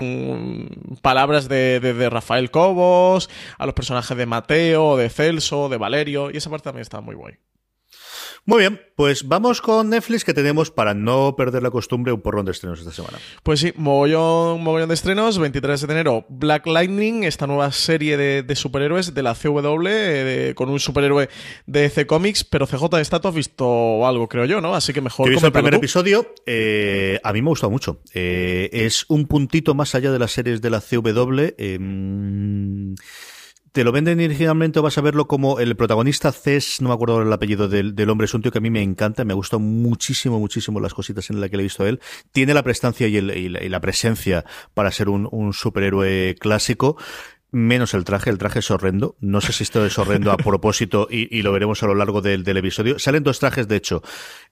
Mm, palabras de, de, Rafael Cobos, a los personajes de Mateo, de Celso, de Valerio, y esa parte también está muy guay. Muy bien, pues vamos con Netflix que tenemos para no perder la costumbre un porrón de estrenos esta semana. Pues sí, mogollón, mogollón de estrenos. 23 de enero, Black Lightning, esta nueva serie de, superhéroes de la CW eh, con un superhéroe de EC Comics. Pero CJ, esta tú has visto algo, creo yo, ¿no? Así que mejor. He visto el primer episodio. Eh, a mí me ha gustado mucho. Eh, es un puntito más allá de las series de la CW. Te lo venden originalmente o vas a verlo como el protagonista Cés, no me acuerdo el apellido del, hombre, es un tío que a mí me encanta, me ha gustado muchísimo, muchísimo las cositas en las que le he visto a él. Tiene la prestancia y, la, presencia para ser un superhéroe clásico menos el traje, el traje es horrendo. No sé si esto es horrendo a propósito y, lo veremos a lo largo del, episodio. Salen dos trajes, de hecho.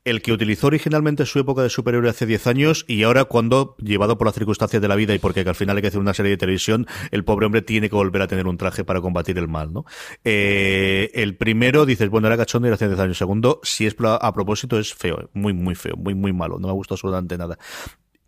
El que utilizó originalmente su época de superhéroe hace 10 años y ahora cuando, llevado por las circunstancias de la vida y porque al final hay que hacer una serie de televisión, el pobre hombre tiene que volver a tener un traje para combatir el mal, ¿no? Eh, el primero, dices, bueno, era cachondo y hace 10 años. Segundo, si es a propósito, es feo, muy, muy feo, muy, muy malo. No me ha gustado absolutamente nada.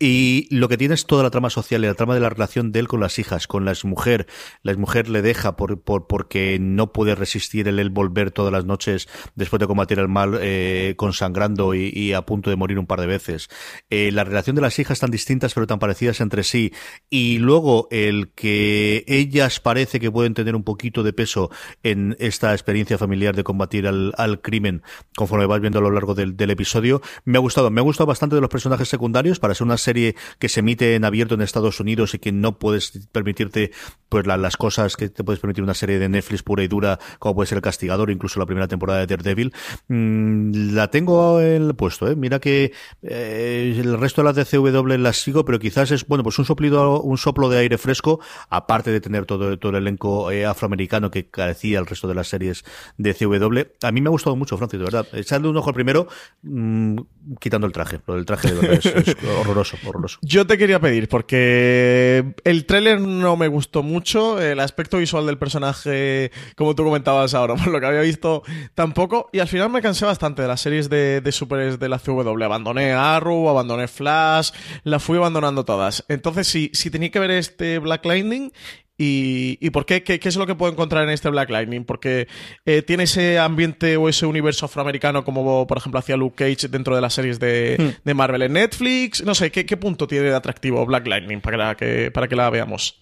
Y lo que tiene es toda la trama social y la trama de la relación de él con las hijas, con la mujer. La mujer le deja por, por, porque no puede resistir el, el volver todas las noches después de combatir el mal eh, consangrando y, a punto de morir un par de veces. Eh, la relación de las hijas tan distintas pero tan parecidas entre sí. Y luego el que ellas parece que pueden tener un poquito de peso en esta experiencia familiar de combatir al, al crimen conforme vas viendo a lo largo del, del episodio. Me ha gustado, me ha gustado bastante de los personajes secundarios para ser una serie que se emite en abierto en Estados Unidos y que no puedes permitirte pues las cosas que te puedes permitir una serie de Netflix pura y dura, como puede ser El Castigador, incluso la primera temporada de Daredevil, mm, la tengo en el puesto, ¿eh? Mira que eh, el resto de las de CW las sigo, pero quizás es, bueno, pues un soplido, un soplo de aire fresco, aparte de tener todo, el elenco eh, afroamericano que carecía el resto de las series de CW. A mí me ha gustado mucho, Francis, de verdad. Echarle un ojo al primero, mm, quitando el traje. Lo del traje de verdad es horroroso. Yo te quería pedir, porque el tráiler no me gustó mucho, el aspecto visual del personaje, como tú comentabas ahora, por lo que había visto tampoco, y al final me cansé bastante de las series de, de superhéroes de la CW. Abandoné Arrow, abandoné Flash, la fui abandonando todas. Entonces, si, si tenía que ver este Black Lightning, ¿Y, por qué? qué? es lo que puedo encontrar en este Black Lightning? Porque eh, tiene ese ambiente o ese universo afroamericano como, por ejemplo, hacía Luke Cage dentro de las series de, hmm. de Marvel en Netflix. No sé, ¿qué, ¿qué, punto tiene de atractivo Black Lightning para que, para que la veamos?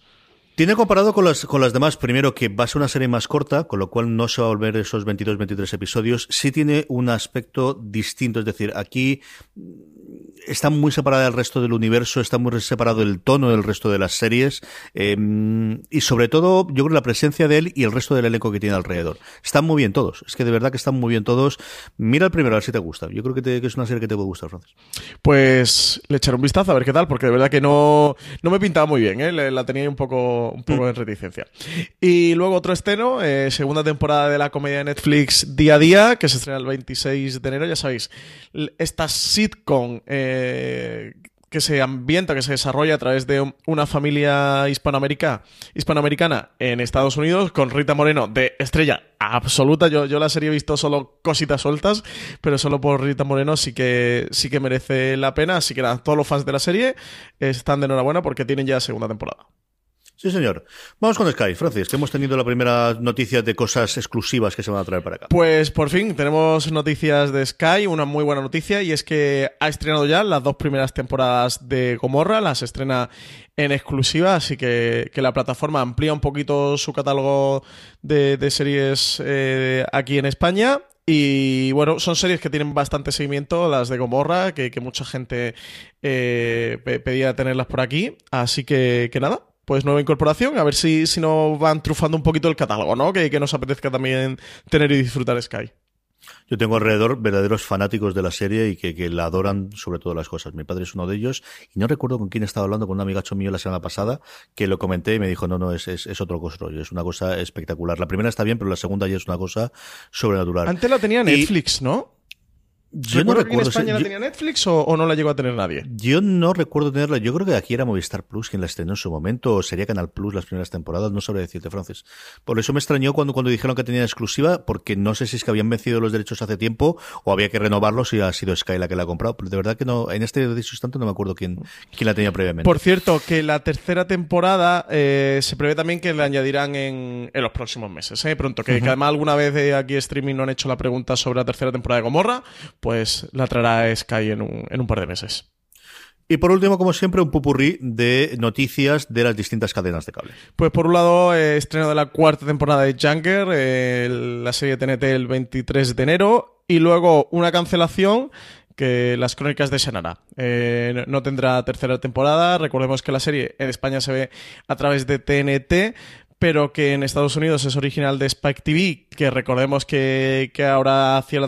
Tiene comparado con las, con las demás, primero que va a ser una serie más corta, con lo cual no se va a volver esos 22-23 episodios. Sí tiene un aspecto distinto, es decir, aquí está muy separada del resto del universo, está muy separado el tono del resto de las series em, y sobre todo yo creo la presencia de él y el resto del elenco que tiene alrededor. Están muy bien todos, es que de verdad que están muy bien todos. Mira el primero a ver si te gusta. Yo creo que, es una serie que te puede gustar, Francis. Pues le echaré un vistazo a ver qué tal, porque de verdad que no, no me pintaba muy bien, ¿eh? la tenía un poco, un poco mm. en reticencia. Y luego otro estreno, eh, segunda temporada de la comedia de Netflix Día a Día, que se estrena el 26 de enero, ya sabéis, esta sitcom... Eh, que se ambienta, que se desarrolla a través de una familia hispanoamericana, hispanoamericana en Estados Unidos, con Rita Moreno de estrella absoluta. Yo, yo la serie he visto solo cositas sueltas, pero solo por Rita Moreno sí que, sí que merece la pena. Así que todos los fans de la serie están de enhorabuena porque tienen ya segunda temporada. Sí, señor. Vamos con Sky, Francis, que hemos tenido la primera noticia de cosas exclusivas que se van a traer para acá. Pues por fin tenemos noticias de Sky, una muy buena noticia, y es que ha estrenado ya las dos primeras temporadas de Gomorra, las estrena en exclusiva, así que, la plataforma amplía un poquito su catálogo de, series eh, aquí en España. Y bueno, son series que tienen bastante seguimiento, las de Gomorra, que, mucha gente eh, pedía tenerlas por aquí. Así que, que nada, pues nueva incorporación, a ver si, si nos van trufando un poquito el catálogo, ¿no? Que, que nos apetezca también tener y disfrutar Sky. Yo tengo alrededor verdaderos fanáticos de la serie y que, la adoran sobre todas las cosas. Mi padre es uno de ellos y no recuerdo con quién estaba hablando, con un amigacho mío la semana pasada, que lo comenté y me dijo, no, no, es, es, otro cosa, es una cosa espectacular. La primera está bien, pero la segunda ya es una cosa sobrenatural. Antes la tenía Netflix, ¿no? Yo no recuerdo. en España la tenía Netflix o, no la llegó a tener nadie? Yo no recuerdo tenerla. Yo creo que aquí era Movistar Plus quien la estrenó en su momento, o sería Canal Plus las primeras temporadas, no sabría decirte, Francis. Por eso me extrañó cuando, cuando dijeron que tenía exclusiva, porque no sé si es que habían vencido los derechos hace tiempo o había que renovarlos y ha sido Sky la que la ha comprado. Pero de verdad que no, en este instante no me acuerdo quién, quién la tenía previamente. Por cierto, que la tercera temporada eh, se prevé también que la añadirán en, los próximos meses. ¿eh? Pronto, que, además alguna vez de aquí streaming no han hecho la pregunta sobre la tercera temporada de Gomorra, pues la traerán Sky en un, en un par de meses. Y por último, como siempre, un pupurrí de noticias de las distintas cadenas de cable. Pues por un lado, eh, estreno de la cuarta temporada de Junker, eh, la serie TNT el 23 de enero, y luego una cancelación que las crónicas de Shannara. Eh, no tendrá tercera temporada. Recordemos que la serie en España se ve a través de TNT, pero que en Estados Unidos es original de Spike TV, que recordemos que, ahora hacía la,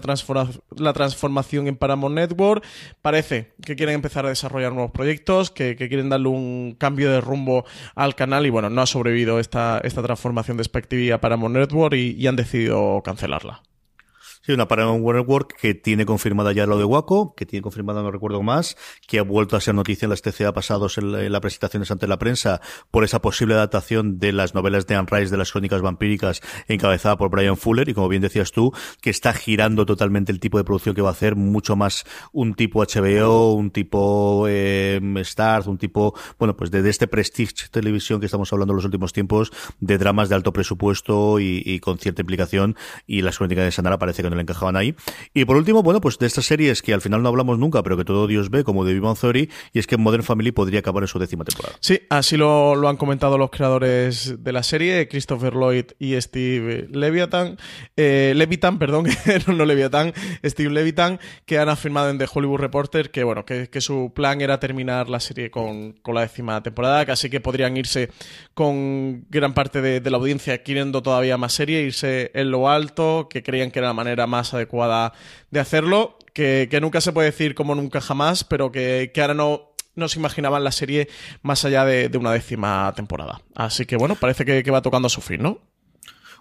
la, transformación en Paramount Network. Parece que quieren empezar a desarrollar nuevos proyectos, que, quieren darle un cambio de rumbo al canal y bueno, no ha sobrevivido esta, esta transformación de Spike TV a Paramount Network y han decidido cancelarla. Sí, una Paramount Work que tiene confirmada ya lo de Waco, que tiene confirmada, no recuerdo más, que ha vuelto a ser noticia en las TCA pasados en, las presentaciones ante la prensa por esa posible adaptación de las novelas de Anne Rice de las crónicas vampíricas encabezada por Brian Fuller. Y como bien decías tú, que está girando totalmente el tipo de producción que va a hacer, mucho más un tipo HBO, un tipo eh, Stars, un tipo, bueno, pues de, este Prestige televisión que estamos hablando en los últimos tiempos, de dramas de alto presupuesto y, con cierta implicación. Y las crónicas de Sanara parece que le encajaban ahí. Y por último, bueno, pues de estas series que al final no hablamos nunca, pero que todo Dios ve, como de Vivan Theory, y es que Modern Family podría acabar en su décima temporada. Sí, así lo, han comentado los creadores de la serie, Christopher Lloyd y Steve Leviathan, eh, Levitan, perdón, no Leviathan, Steve Levitan, que han afirmado en The Hollywood Reporter que, bueno, que, su plan era terminar la serie con, la décima temporada, casi que podrían irse con gran parte de, de la audiencia queriendo todavía más serie, irse en lo alto, que creían que era la manera más adecuada de hacerlo, que, nunca se puede decir como nunca jamás, pero que, ahora no, no se imaginaban la serie más allá de, una décima temporada. Así que bueno, parece que, que va tocando a su fin, ¿no?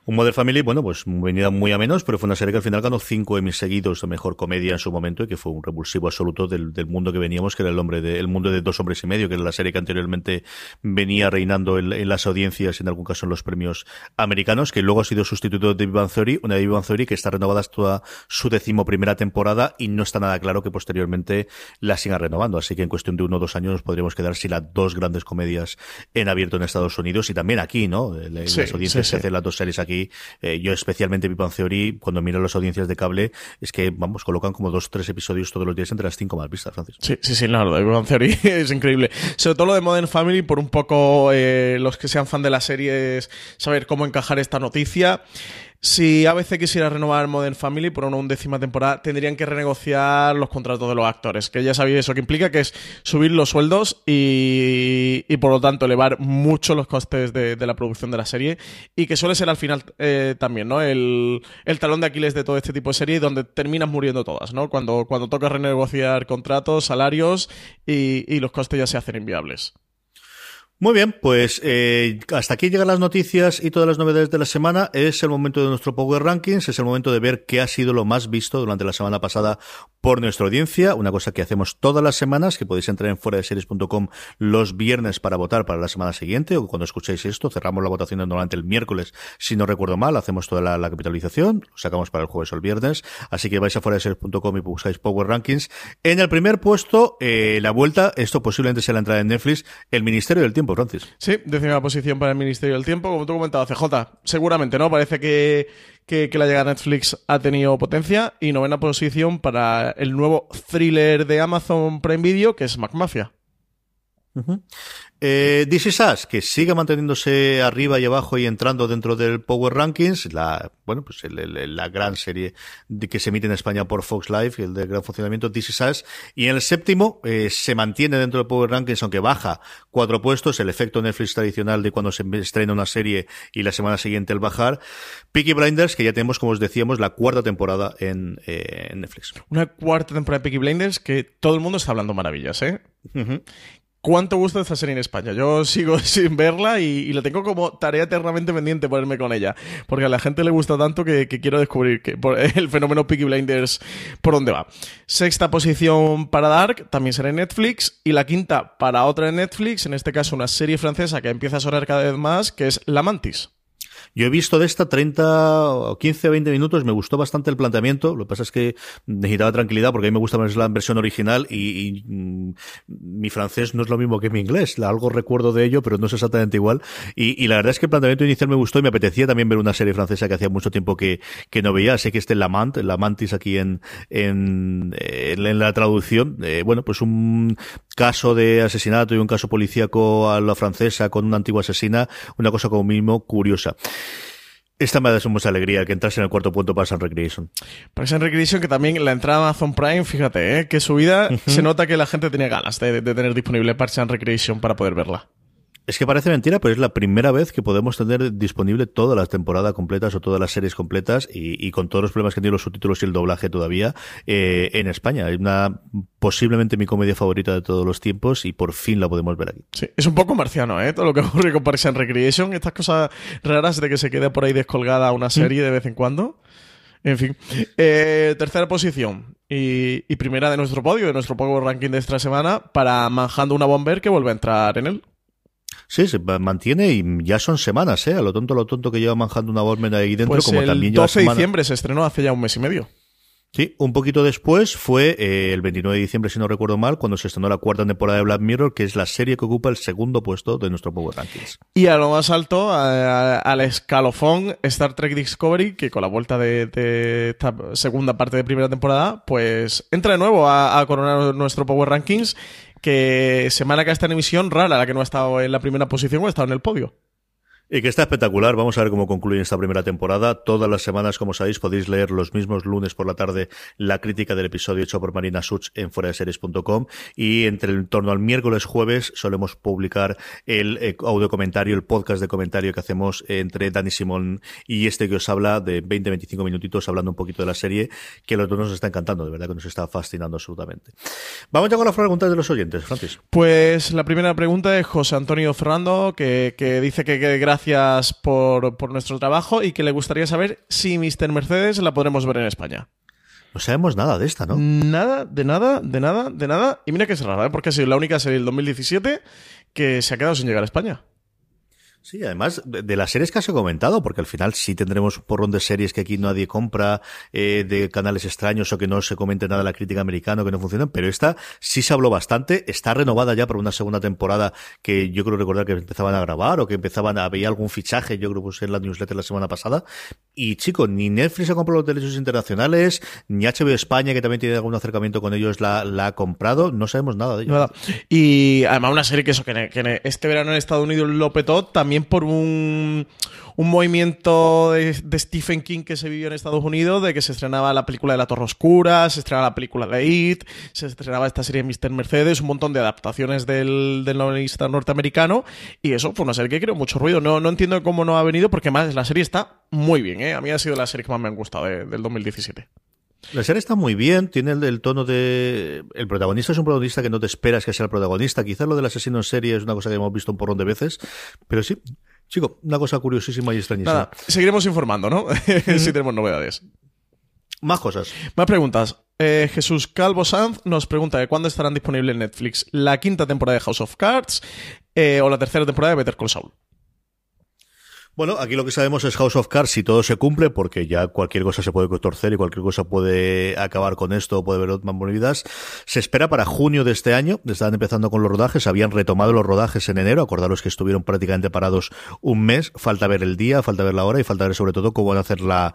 Un Modern Family, bueno, pues venida muy a menos, pero fue una serie que al final ganó cinco Emmys seguidos de mejor comedia en su momento y que fue un revulsivo absoluto del, mundo que veníamos, que era el hombre de, el mundo de dos hombres y medio, que era la serie que anteriormente venía reinando en, las audiencias y en algún caso en los premios americanos, que luego ha sido sustituto de Big Theory, una de Big Theory que está renovada toda su decimoprimera temporada y no está nada claro que posteriormente la siga renovando. Así que en cuestión de uno o dos años nos podríamos quedar sin las dos grandes comedias en abierto en Estados Unidos y también aquí, ¿no? Las audiencias se hacen las dos series aquí eh, yo especialmente Big Theory, cuando miro las audiencias de cable, es que, vamos, colocan como dos tres episodios todos los días entre las cinco más vistas, Francis. Sí, sí, sí, no, lo de Big Theory es increíble. Sobre todo lo de Modern Family, por un poco eh, los que sean fan de la serie, es saber cómo encajar esta noticia. Si ABC quisiera renovar Modern Family por una undécima temporada, tendrían que renegociar los contratos de los actores, que ya sabéis eso que implica, que es subir los sueldos y, por lo tanto elevar mucho los costes de, la producción de la serie y que suele ser al final eh, también, ¿no? El, talón de Aquiles de todo este tipo de serie donde terminan muriendo todas, ¿no? Cuando, cuando toca renegociar contratos, salarios y, y los costes ya se hacen inviables. Muy bien, pues eh, hasta aquí llegan las noticias y todas las novedades de la semana. Es el momento de nuestro Power Rankings, es el momento de ver qué ha sido lo más visto durante la semana pasada por nuestra audiencia. Una cosa que hacemos todas las semanas, que podéis entrar en fuera de series.com los viernes para votar para la semana siguiente, o cuando escuchéis esto, cerramos la votación normalmente el miércoles, si no recuerdo mal, hacemos toda la, capitalización, lo sacamos para el jueves o el viernes. Así que vais a fuera de series.com y buscáis Power Rankings. En el primer puesto, eh, la vuelta, esto posiblemente sea la entrada en Netflix, el Ministerio del Tiempo Francis. Sí, décima posición para el Ministerio del Tiempo, como tú comentabas, CJ. Seguramente, ¿no? Parece que, que, la llegada a Netflix ha tenido potencia. Y novena posición para el nuevo thriller de Amazon Prime Video, que es MacMafia. Eh, This Is que sigue manteniéndose arriba y abajo y entrando dentro del Power Rankings, la, bueno, pues la gran serie de, que se emite en España por Fox Live, el de gran funcionamiento, This Is Y en el séptimo, eh, se mantiene dentro del Power Rankings, aunque baja cuatro puestos, el efecto Netflix tradicional de cuando se estrena una serie y la semana siguiente el bajar. Peaky Blinders, que ya tenemos, como os decíamos, la cuarta temporada en, eh, Netflix. Una cuarta temporada de Peaky Blinders que todo el mundo está hablando maravillas, ¿eh? ¿Cuánto gusta esta serie en España? Yo sigo sin verla y, la tengo como tarea eternamente pendiente ponerme con ella. Porque a la gente le gusta tanto que, quiero descubrir que, el fenómeno Peaky Blinders por dónde va. Sexta posición para Dark, también será en Netflix. Y la quinta para otra en Netflix, en este caso una serie francesa que empieza a sonar cada vez más, que es La Mantis. Yo he visto de esta 30 o 15 o 20 minutos, me gustó bastante el planteamiento, lo que pasa es que necesitaba tranquilidad porque a mí me gusta más la versión original y, mm, mi francés no es lo mismo que mi inglés, algo recuerdo de ello, pero no es exactamente igual. Y, la verdad es que el planteamiento inicial me gustó y me apetecía también ver una serie francesa que hacía mucho tiempo que, que no veía, sé que este Lamant, la Mantis aquí en, en, en la traducción, eh, bueno, pues un caso de asesinato y un caso policíaco a la francesa con una antigua asesina, una cosa como mínimo curiosa. Esta me da mucha alegría que entrase en el cuarto punto para Sun Recreation. Para Sun Recreation, que también la entrada a Amazon Prime, fíjate, ¿eh? que subida se nota que la gente tenía ganas de, tener disponible Parks and Recreation para poder verla. Es que parece mentira, pero es la primera vez que podemos tener disponible todas las temporadas completas o todas las series completas y, con todos los problemas que tienen los subtítulos y el doblaje todavía eh, en España. Es una posiblemente mi comedia favorita de todos los tiempos y por fin la podemos ver aquí. Sí, es un poco marciano, ¿eh? Todo lo que ocurre con Parks and Recreation, estas cosas raras de que se quede por ahí descolgada una serie de vez en cuando. En fin. Eh, tercera posición y, y, primera de nuestro podio, de nuestro Power Ranking de esta semana, para Manjando una Bomber que vuelve a entrar en él. Sí, se mantiene y ya son semanas, ¿eh? A lo tonto, lo tonto que lleva manjando una Bormen ahí dentro, pues como el también 12 de diciembre se estrenó hace ya un mes y medio. Sí, un poquito después fue eh, el 29 de diciembre, si no recuerdo mal, cuando se estrenó la cuarta temporada de Black Mirror, que es la serie que ocupa el segundo puesto de nuestro Power Rankings. Y a lo más alto, al escalofón, Star Trek Discovery, que con la vuelta de, esta segunda parte de primera temporada, pues entra de nuevo a, a coronar nuestro Power Rankings que semana que está en emisión, rara la que no ha estado en la primera posición o ha estado en el podio. Y que está espectacular. Vamos a ver cómo concluye esta primera temporada. Todas las semanas, como sabéis, podéis leer los mismos lunes por la tarde la crítica del episodio hecho por Marina Such en fueradeseries.com. Y entre el torno al miércoles jueves solemos publicar el eh, audio comentario, el podcast de comentario que hacemos entre Dani Simón y este que os habla de 20-25 minutitos hablando un poquito de la serie, que los dos nos está encantando, de verdad que nos está fascinando absolutamente. Vamos ya con las preguntas de los oyentes, Francis. Pues la primera pregunta es José Antonio Fernando, que, que dice que gracias gracias por, por nuestro trabajo y que le gustaría saber si Mr. Mercedes la podremos ver en España. No sabemos nada de esta, ¿no? Nada, de nada, de nada, de nada. Y mira que es raro, ¿eh? porque ha sido la única serie del 2017 que se ha quedado sin llegar a España. Sí, además de, las series que has comentado, porque al final sí tendremos un porrón de series que aquí nadie compra, eh, de canales extraños o que no se comente nada la crítica americana, que no funcionan, pero esta sí se habló bastante, está renovada ya para una segunda temporada que yo creo recordar que empezaban a grabar o que empezaban a ver algún fichaje, yo creo que puse en la newsletter la semana pasada. Y chico, ni Netflix ha comprado los derechos internacionales, ni HBO España, que también tiene algún acercamiento con ellos, la, la ha comprado, no sabemos nada de ello. Nada. Y además una serie que eso, que, que este verano en Estados Unidos lo petó, también por un, un movimiento de, Stephen King que se vivió en Estados Unidos, de que se estrenaba la película de La Torre Oscura, se estrenaba la película de It, se estrenaba esta serie Mr. Mercedes, un montón de adaptaciones del, novelista norteamericano, y eso fue una serie que creó mucho ruido. No, no entiendo cómo no ha venido, porque más la serie está muy bien, ¿eh? A mí ha sido la serie que más me han gustado de, del 2017. La serie está muy bien, tiene el, el, tono de... El protagonista es un protagonista que no te esperas que sea el protagonista. Quizás lo del asesino en serie es una cosa que hemos visto un porrón de veces, pero sí, chico, una cosa curiosísima y extrañísima. Nada, seguiremos informando, ¿no? si tenemos novedades. Más cosas. Más preguntas. Eh, Jesús Calvo Sanz nos pregunta de cuándo estarán disponibles en Netflix la quinta temporada de House of Cards eh, o la tercera temporada de Better Call Saul. Bueno, aquí lo que sabemos es House of Cards si todo se cumple, porque ya cualquier cosa se puede torcer y cualquier cosa puede acabar con esto o puede haber otras movidas. Se espera para junio de este año, estaban empezando con los rodajes, habían retomado los rodajes en enero, acordaros que estuvieron prácticamente parados un mes, falta ver el día, falta ver la hora y falta ver sobre todo cómo van a hacer la,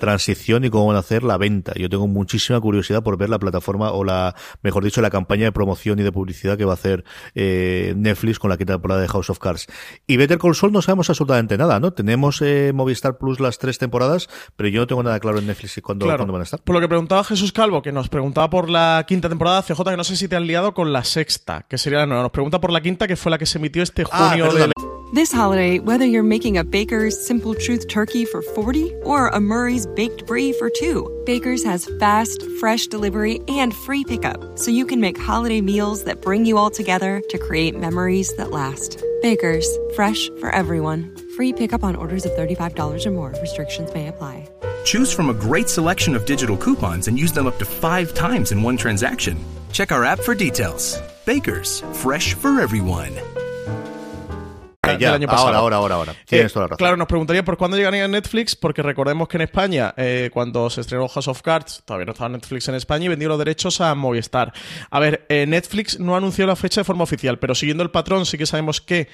transición y cómo van a hacer la venta. Yo tengo muchísima curiosidad por ver la plataforma o la, mejor dicho, la campaña de promoción y de publicidad que va a hacer eh, Netflix con la quinta temporada de House of Cards. Y Better Call Saul no sabemos absolutamente nada, ¿no? Tenemos eh, Movistar Plus las tres temporadas, pero yo no tengo nada claro en Netflix y cuándo, Claro. cuándo van a estar. Por lo que preguntaba Jesús Calvo, que nos preguntaba por la quinta temporada, CJ, que no sé si te han liado con la sexta, que sería la nueva. Nos pregunta por la quinta, que fue la que se emitió este Ah, junio perdóname. del This holiday, whether you're making a Baker's Simple Truth turkey for 40 or a Murray's Baked Brie for 2, Baker's has fast, fresh delivery and free pickup, so you can make holiday meals that bring you all together to create memories that last. Baker's, fresh for everyone. Free pickup on orders of $35 or more. Restrictions may apply. Choose from a great selection of digital coupons and use them up to five times in one transaction. Check our app for details. Bakers, fresh for everyone. Eh, ya, año pasado. ahora, ahora, ahora, ahora. Tienes Eh, toda la razón. Claro, nos preguntaría por cuándo llegaría a Netflix, porque recordemos que en España, eh, cuando se estrenó House of Cards, todavía no estaba Netflix en España y vendió los derechos a Movistar. A ver, eh, Netflix no anunció la fecha de forma oficial, pero siguiendo el patrón, sí que sabemos que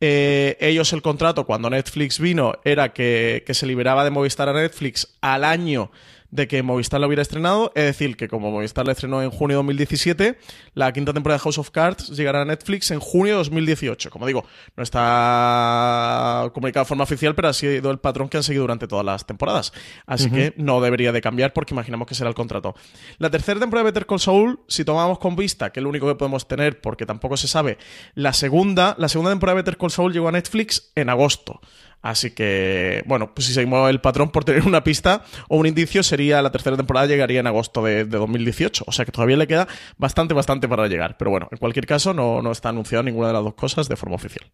eh, ellos el contrato, cuando Netflix vino, era que, que se liberaba de Movistar a Netflix al año de que Movistar lo hubiera estrenado, es decir, que como Movistar la estrenó en junio de 2017, la quinta temporada de House of Cards llegará a Netflix en junio de 2018. Como digo, no está comunicado de forma oficial, pero ha sido el patrón que han seguido durante todas las temporadas. Así que no debería de cambiar porque imaginamos que será el contrato. La tercera temporada de Better Call Saul, si tomamos con vista, que es lo único que podemos tener porque tampoco se sabe, la segunda, la segunda temporada de Better Call Saul llegó a Netflix en agosto. Así que, bueno, pues si seguimos el patrón por tener una pista o un indicio, sería la tercera temporada llegaría en agosto de, de 2018. O sea que todavía le queda bastante, bastante para llegar. Pero bueno, en cualquier caso, no, no está anunciado ninguna de las dos cosas de forma oficial.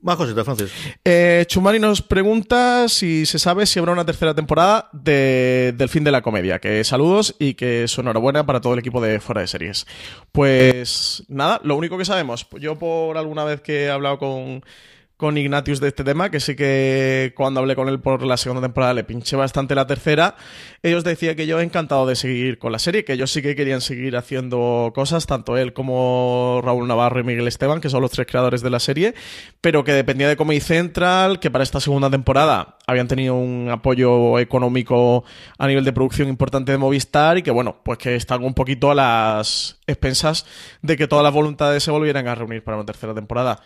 Más cositas, Francis. Eh, Chumari nos pregunta si se sabe si habrá una tercera temporada de, del fin de la comedia. Que saludos y que es enhorabuena para todo el equipo de Fuera de Series. Pues nada, lo único que sabemos, yo por alguna vez que he hablado con, con Ignatius de este tema, que sí que cuando hablé con él por la segunda temporada le pinché bastante la tercera, ellos decían que yo encantado de seguir con la serie, que ellos sí que querían seguir haciendo cosas, tanto él como Raúl Navarro y Miguel Esteban, que son los tres creadores de la serie, pero que dependía de Comedy Central, que para esta segunda temporada habían tenido un apoyo económico a nivel de producción importante de Movistar y que bueno, pues que están un poquito a las expensas de que todas las voluntades se volvieran a reunir para una tercera temporada.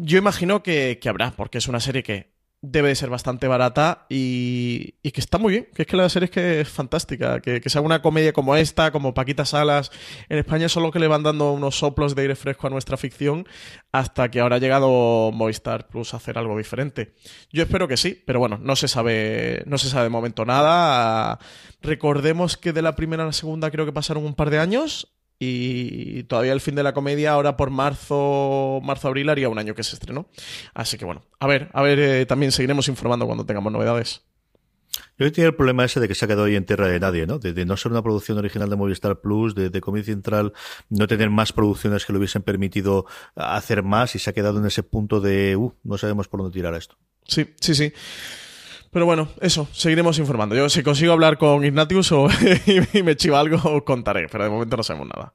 Yo imagino que, que habrá, porque es una serie que debe de ser bastante barata y, y que está muy bien. Que es que la serie es que es fantástica. Que, que sea una comedia como esta, como Paquita Salas, en España solo que le van dando unos soplos de aire fresco a nuestra ficción hasta que ahora ha llegado Movistar Plus a hacer algo diferente. Yo espero que sí, pero bueno, no se sabe, no se sabe de momento nada. Recordemos que de la primera a la segunda creo que pasaron un par de años. Y todavía el fin de la comedia ahora por marzo marzo abril haría un año que se estrenó así que bueno a ver a ver eh, también seguiremos informando cuando tengamos novedades yo el problema ese de que se ha quedado ahí en tierra de nadie, ¿no? De, no ser una producción original de Movistar Plus, de, de Comedy Central, no tener más producciones que le hubiesen permitido hacer más y se ha quedado en ese punto de, uh, no sabemos por dónde tirar esto. Sí, sí, sí. Pero bueno, eso, seguiremos informando. Yo si consigo hablar con Ignatius o y me chiva algo, os contaré, pero de momento no sabemos nada.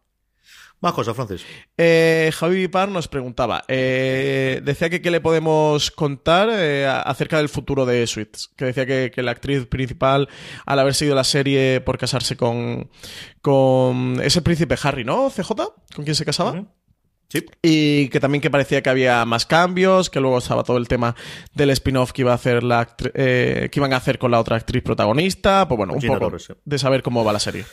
Más cosas, Francis. Eh, Javi Vipar nos preguntaba, eh, decía que qué le podemos contar eh, acerca del futuro de Suits, que decía que, la actriz principal, al haber sido la serie por casarse con, con ese príncipe Harry, ¿no? CJ, ¿con quién se casaba? Sí. Y que también que parecía que había más cambios, que luego estaba todo el tema del spin-off que iba a hacer la que iban a hacer con la otra actriz protagonista, pues bueno, un poco de saber cómo va la serie.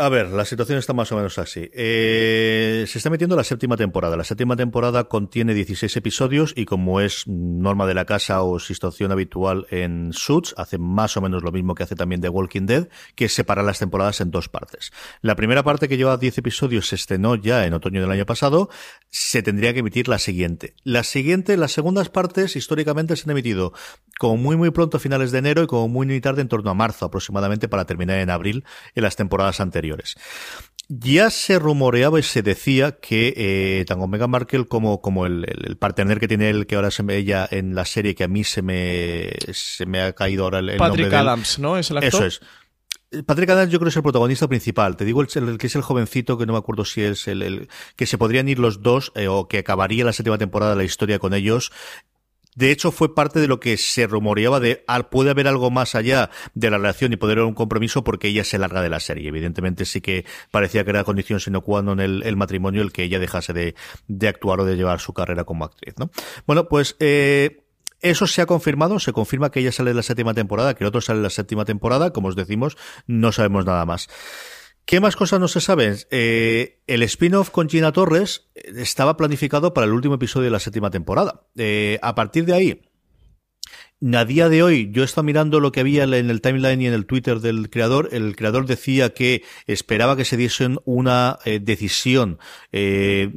A ver, la situación está más o menos así. Eh, se está metiendo la séptima temporada. La séptima temporada contiene 16 episodios y como es norma de la casa o situación habitual en Suits, hace más o menos lo mismo que hace también The Walking Dead, que es separar las temporadas en dos partes. La primera parte que lleva 10 episodios se estrenó ya en otoño del año pasado, se tendría que emitir la siguiente. La siguiente, las segundas partes históricamente se han emitido como muy muy pronto a finales de enero y como muy muy tarde en torno a marzo aproximadamente para terminar en abril en las temporadas anteriores. Ya se rumoreaba y se decía que eh, tanto Meghan Markle como, como el, el, partner que tiene él, que ahora se me ella en la serie, que a mí se me, se me ha caído ahora el, Patrick nombre Adams, ¿no? Es el actor. Eso es. Patrick Adams yo creo que es el protagonista principal. Te digo el, el, que es el jovencito, que no me acuerdo si es el, el que se podrían ir los dos, eh, o que acabaría la séptima temporada de la historia con ellos. De hecho, fue parte de lo que se rumoreaba de puede haber algo más allá de la relación y poder haber un compromiso porque ella se larga de la serie. Evidentemente sí que parecía que era condición sino cuando en el, matrimonio el que ella dejase de, de, actuar o de llevar su carrera como actriz, ¿no? Bueno, pues, eh, eso se ha confirmado, se confirma que ella sale de la séptima temporada, que el otro sale de la séptima temporada, como os decimos, no sabemos nada más. ¿Qué más cosas no se saben? Eh, el spin-off con Gina Torres estaba planificado para el último episodio de la séptima temporada. Eh, a partir de ahí, a día de hoy, yo he estado mirando lo que había en el timeline y en el Twitter del creador. El creador decía que esperaba que se diese una eh, decisión eh,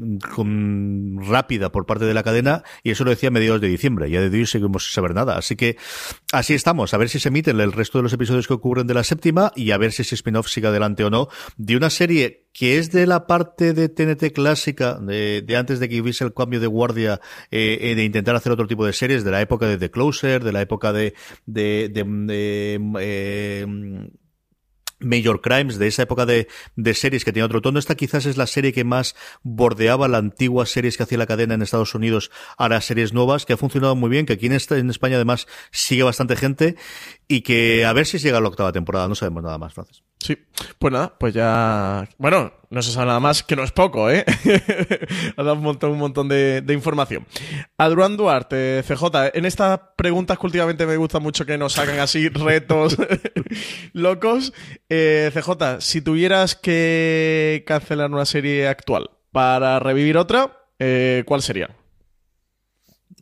rápida por parte de la cadena y eso lo decía a mediados de diciembre. Ya de hoy seguimos sin saber nada. Así que así estamos. A ver si se emiten el resto de los episodios que ocurren de la séptima y a ver si ese spin-off sigue adelante o no de una serie que es de la parte de TNT clásica, de, antes de que hubiese el cambio de guardia, eh, eh, de intentar hacer otro tipo de series, de la época de The Closer, de la época de, de, de, eh, Major Crimes, de esa época de, de, series que tenía otro tono. Esta quizás es la serie que más bordeaba la antigua series que hacía la cadena en Estados Unidos a las series nuevas, que ha funcionado muy bien, que aquí en, en España además sigue bastante gente y que a ver si llega a la octava temporada. No sabemos nada más, Francis. Sí, pues nada, pues ya. Bueno, no se sabe nada más, que no es poco, ¿eh? ha dado un montón, un montón de, información. Adruán Duarte, CJ, en estas preguntas que últimamente me gusta mucho que nos hagan así retos locos. Eh, CJ, si tuvieras que cancelar una serie actual para revivir otra, eh, ¿cuál sería?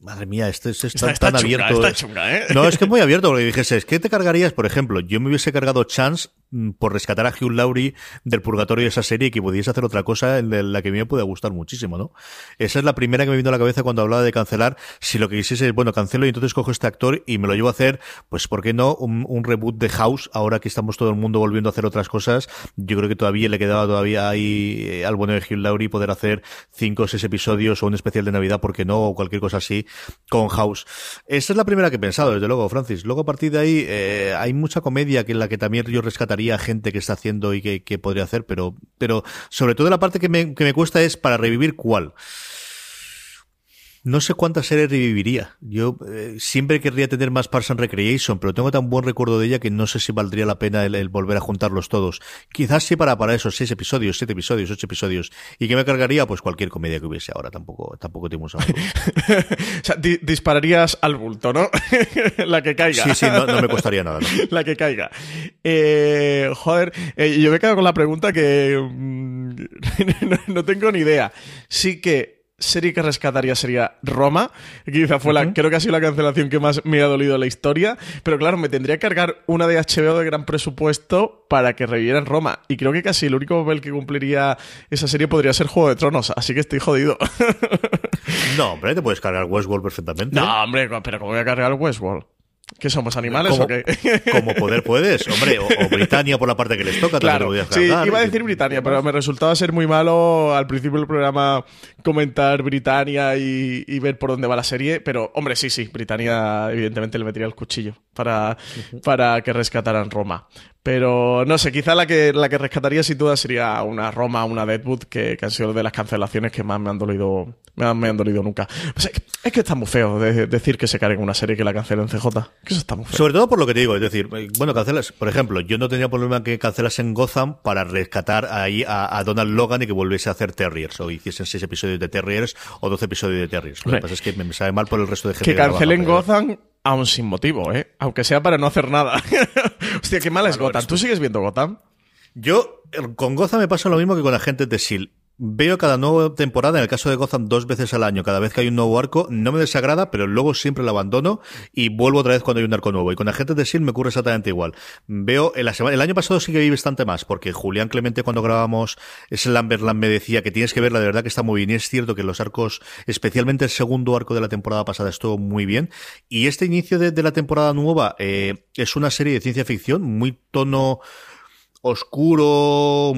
Madre mía, esto, es tan, abierto. ¿eh? No, es que es muy abierto, porque dijese, es que te cargarías, por ejemplo, yo me hubiese cargado Chance por rescatar a Hugh Laurie del purgatorio de esa serie y que pudiese hacer otra cosa en la que a mí me puede gustar muchísimo, ¿no? Esa es la primera que me vino a la cabeza cuando hablaba de cancelar. Si lo que quisiese es, bueno, cancelo y entonces cojo este actor y me lo llevo a hacer, pues, ¿por qué no? Un, reboot de House, ahora que estamos todo el mundo volviendo a hacer otras cosas. Yo creo que todavía le quedaba todavía ahí eh, al bueno de Hugh Laurie poder hacer cinco o seis episodios o un especial de Navidad, ¿por qué no? O cualquier cosa así con House. Esa es la primera que he pensado, desde luego, Francis. Luego a partir de ahí, eh, hay mucha comedia que en la que también yo rescataría gente que está haciendo y que, podría hacer, pero, pero sobre todo la parte que me, que me cuesta es para revivir cuál. No sé cuántas series reviviría. Yo eh, siempre querría tener más Parks and Recreation, pero tengo tan buen recuerdo de ella que no sé si valdría la pena el, volver a juntarlos todos. Quizás sí para, para esos seis episodios, siete episodios, ocho episodios. ¿Y que me cargaría? Pues cualquier comedia que hubiese ahora. Tampoco, tampoco tenemos algo. o sea, dispararías al bulto, ¿no? la que caiga. Sí, sí, no, me costaría nada. la que caiga. Eh, joder, eh, yo me he quedado con la pregunta que mm, no tengo ni idea. Sí que serie que rescataría sería Roma, quizá fue la, creo que ha sido la cancelación que más me ha dolido en la historia, pero claro, me tendría que cargar una de HBO de gran presupuesto para que revivieran Roma, y creo que casi el único papel que cumpliría esa serie podría ser Juego de Tronos, así que estoy jodido. no, hombre, te puedes cargar Westworld perfectamente. No, hombre, pero ¿cómo voy a cargar Westworld? ¿Qué somos animales o qué? Como poder puedes, hombre, o, Britannia por la parte que les toca. Claro, sí, iba a decir Britannia, pero me resultaba ser muy malo al principio del programa comentar Britannia y, ver por dónde va la serie. Pero, hombre, sí, sí, Britannia evidentemente le metería el cuchillo para, para que rescataran Roma. Pero no sé, quizá la que, la que rescataría sin duda sería una Roma, una Deadwood, que, que han sido de las cancelaciones que más me han dolido, me han, dolido nunca. es que está muy feo decir que se cargue una serie que la cancelen CJ. Que eso está muy feo. Sobre todo por lo que te digo, es decir, eh, bueno, cancelas, por ejemplo, yo no tenía problema que cancelas en Gotham para rescatar ahí a, Donald Logan y que volviese a hacer Terriers, o hiciesen seis episodios de Terriers o doce episodios de Terriers. Lo que pasa es que me, sabe mal por el resto de gente. Que cancelen Gotham aún sin motivo, ¿eh? Aunque sea para no hacer nada. Hostia, qué mala es Gotham. ¿Tú sigues viendo Gotham? Yo, con Gotham me pasa lo mismo que con Agentes de S.H.I.E.L.D. Veo cada nueva temporada, en el caso de Gotham, dos veces al año, cada vez que hay un nuevo arco, no me desagrada, pero luego siempre lo abandono y vuelvo otra vez cuando hay un arco nuevo. Y con Agentes de S.H.I.E.L.D. me ocurre exactamente igual. Veo, semana, el año pasado sí que vi bastante más, porque Julián Clemente cuando grabamos Slamberland me decía que tienes que verla, de verdad que está muy bien. Y es cierto que los arcos, especialmente el segundo arco de la temporada pasada, estuvo muy bien. Y este inicio de, la temporada nueva eh, es una serie de ciencia ficción, muy tono oscuro,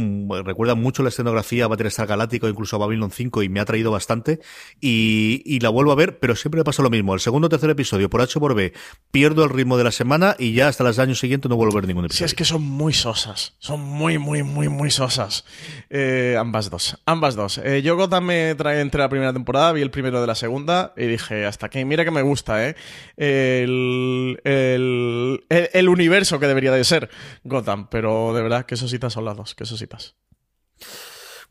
recuerda mucho la escenografía a Battlestar Galáctico, incluso a Babylon 5 y me ha traído bastante y, la vuelvo a ver, pero siempre me pasa lo mismo. El segundo o tercer episodio, por H por B, pierdo el ritmo de la semana y ya hasta los años siguientes no vuelvo a ver ningún episodio. Sí, es que son muy sosas, son muy, muy, muy, muy sosas. Eh, ambas dos, ambas dos. Eh, yo Gotham me trae entre la primera temporada, vi el primero de la segunda y dije, hasta que mira que me gusta, ¿eh? El, el, el universo que debería de ser Gotham, pero de verdad que sositas son las dos, que sositas.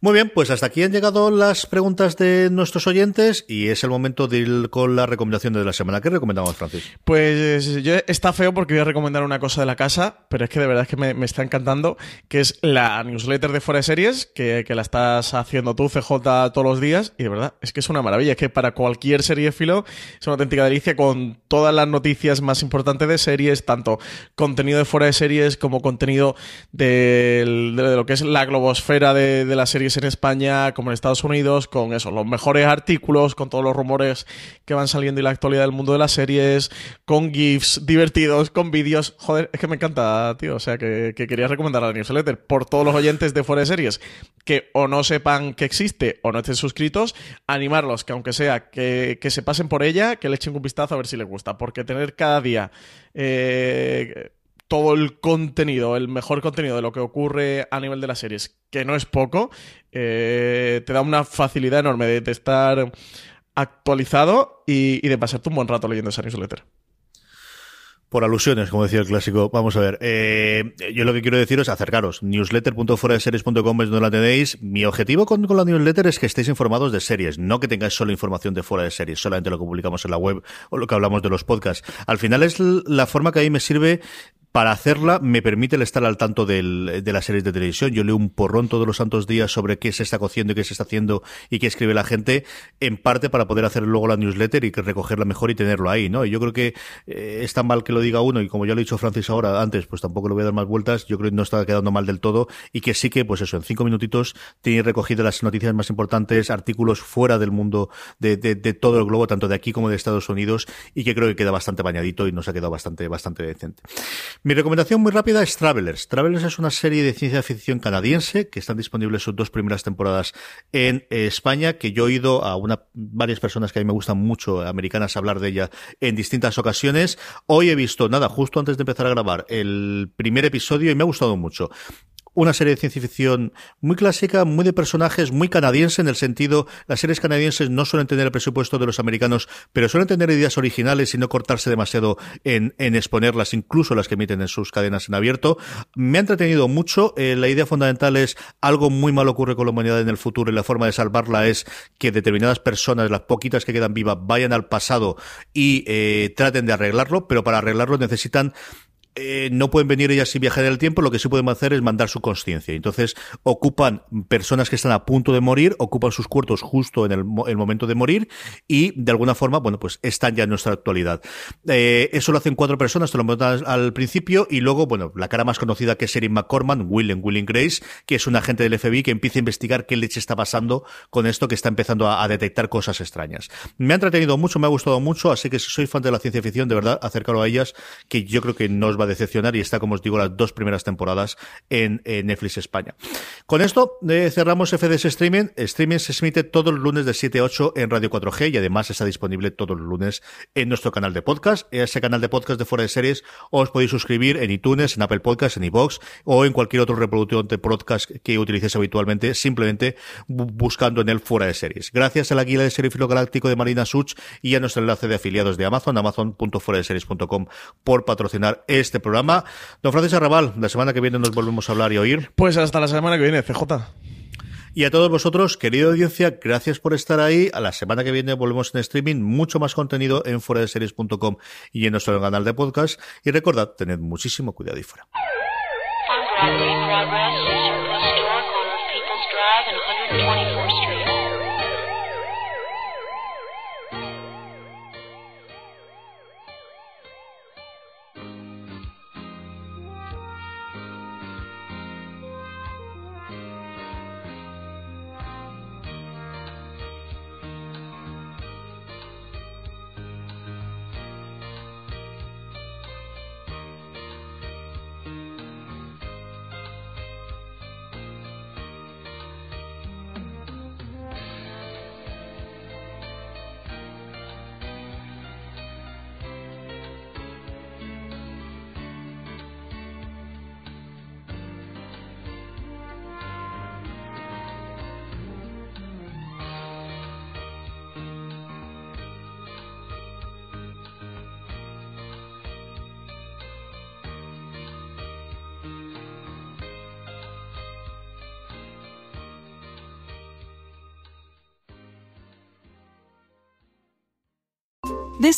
Muy bien, pues hasta aquí han llegado las preguntas de nuestros oyentes y es el momento de ir con la recomendación de la semana. ¿Qué recomendamos, Francis? Pues yo está feo porque voy a recomendar una cosa de la casa, pero es que de verdad es que me, está encantando, que es la newsletter de Fuera de Series, que, la estás haciendo tú, CJ, todos los días, y de verdad es que es una maravilla, es que para cualquier serie filo es una auténtica delicia con todas las noticias más importantes de series, tanto contenido de Fuera de Series como contenido de, lo que es la globosfera de, de las series en España como en Estados Unidos, con eso, los mejores artículos, con todos los rumores que van saliendo y la actualidad del mundo de las series, con GIFs divertidos, con vídeos. Joder, es que me encanta, tío. O sea, que, quería recomendar la newsletter por todos los oyentes de Fuera de Series que o no sepan que existe o no estén suscritos, animarlos que aunque sea que, que se pasen por ella, que le echen un vistazo a ver si les gusta, porque tener cada día eh, todo el contenido, el mejor contenido de lo que ocurre a nivel de las series, que no es poco, eh, te da una facilidad enorme de, estar actualizado y, de pasarte un buen rato leyendo esa newsletter. Por alusiones, como decía el clásico. Vamos a ver. Eh, yo lo que quiero decir es acercaros. Newsletter.foradeseries.com es donde la tenéis. Mi objetivo con, la newsletter es que estéis informados de series, no que tengáis solo información de fuera de series, solamente lo que publicamos en la web o lo que hablamos de los podcasts. Al final es la forma que a mí me sirve para hacerla me permite el estar al tanto del, de las series de televisión. Yo leo un porrón todos los santos días sobre qué se está cociendo y qué se está haciendo y qué escribe la gente, en parte para poder hacer luego la newsletter y recogerla mejor y tenerlo ahí, ¿no? Y yo creo que eh, es tan mal que lo diga uno y como ya lo ha dicho Francis ahora antes, pues tampoco le voy a dar más vueltas. Yo creo que no está quedando mal del todo y que sí que, pues eso, en cinco minutitos tiene recogido las noticias más importantes, artículos fuera del mundo de, de, de todo el globo, tanto de aquí como de Estados Unidos y que creo que queda bastante bañadito y nos ha quedado bastante, bastante decente. Mi recomendación muy rápida es Travelers. Travelers es una serie de ciencia ficción canadiense que están disponibles sus dos primeras temporadas en eh, España, que yo he oído a una, varias personas que a mí me gustan mucho, americanas, hablar de ella en distintas ocasiones. Hoy he visto, nada, justo antes de empezar a grabar, el primer episodio y me ha gustado mucho una serie de ciencia ficción muy clásica, muy de personajes, muy canadiense en el sentido, las series canadienses no suelen tener el presupuesto de los americanos, pero suelen tener ideas originales y no cortarse demasiado en, en exponerlas, incluso las que emiten en sus cadenas en abierto. Me ha entretenido mucho. Eh, la idea fundamental es algo muy mal ocurre con la humanidad en el futuro y la forma de salvarla es que determinadas personas, las poquitas que quedan vivas, vayan al pasado y eh, traten de arreglarlo, pero para arreglarlo necesitan eh, no pueden venir ellas y viajar en el tiempo, lo que sí pueden hacer es mandar su conciencia. Entonces, ocupan personas que están a punto de morir, ocupan sus cuerpos justo en el, momento de morir y, de alguna forma, bueno, pues están ya en nuestra actualidad. Eh, eso lo hacen cuatro personas, te lo montan al principio y luego, bueno, la cara más conocida que es Erin McCorman, Will Willing Grace, que es un agente del FBI que empieza a investigar qué leche está pasando con esto que está empezando a, detectar cosas extrañas. Me ha entretenido mucho, me ha gustado mucho, así que si soy fan de la ciencia ficción, de verdad, acércalo a ellas, que yo creo que no os va decepcionar y está, como os digo, las dos primeras temporadas en, Netflix España. Con esto eh, cerramos FDS Streaming. Streaming se emite todos los lunes de 7 a 8 en Radio 4G y además está disponible todos los lunes en nuestro canal de podcast. Ese canal de podcast de Fuera de Series os podéis suscribir en iTunes, en Apple Podcasts, en iVoox o en cualquier otro reproductor de podcast que utilices habitualmente, simplemente buscando en el Fuera de Series. Gracias a la guía de Serifilo Galáctico de Marina Such y a nuestro enlace de afiliados de Amazon, amazon.fueradeseries.com por patrocinar este programa. Don Francisco Arrabal, la semana que viene nos volvemos a hablar y oír. Pues hasta la semana que viene, CJ. Y a todos vosotros, querida audiencia, gracias por estar ahí. A la semana que viene volvemos en streaming, mucho más contenido en fueradeseries.com y en nuestro canal de podcast. Y recordad, tened muchísimo cuidado y fuera.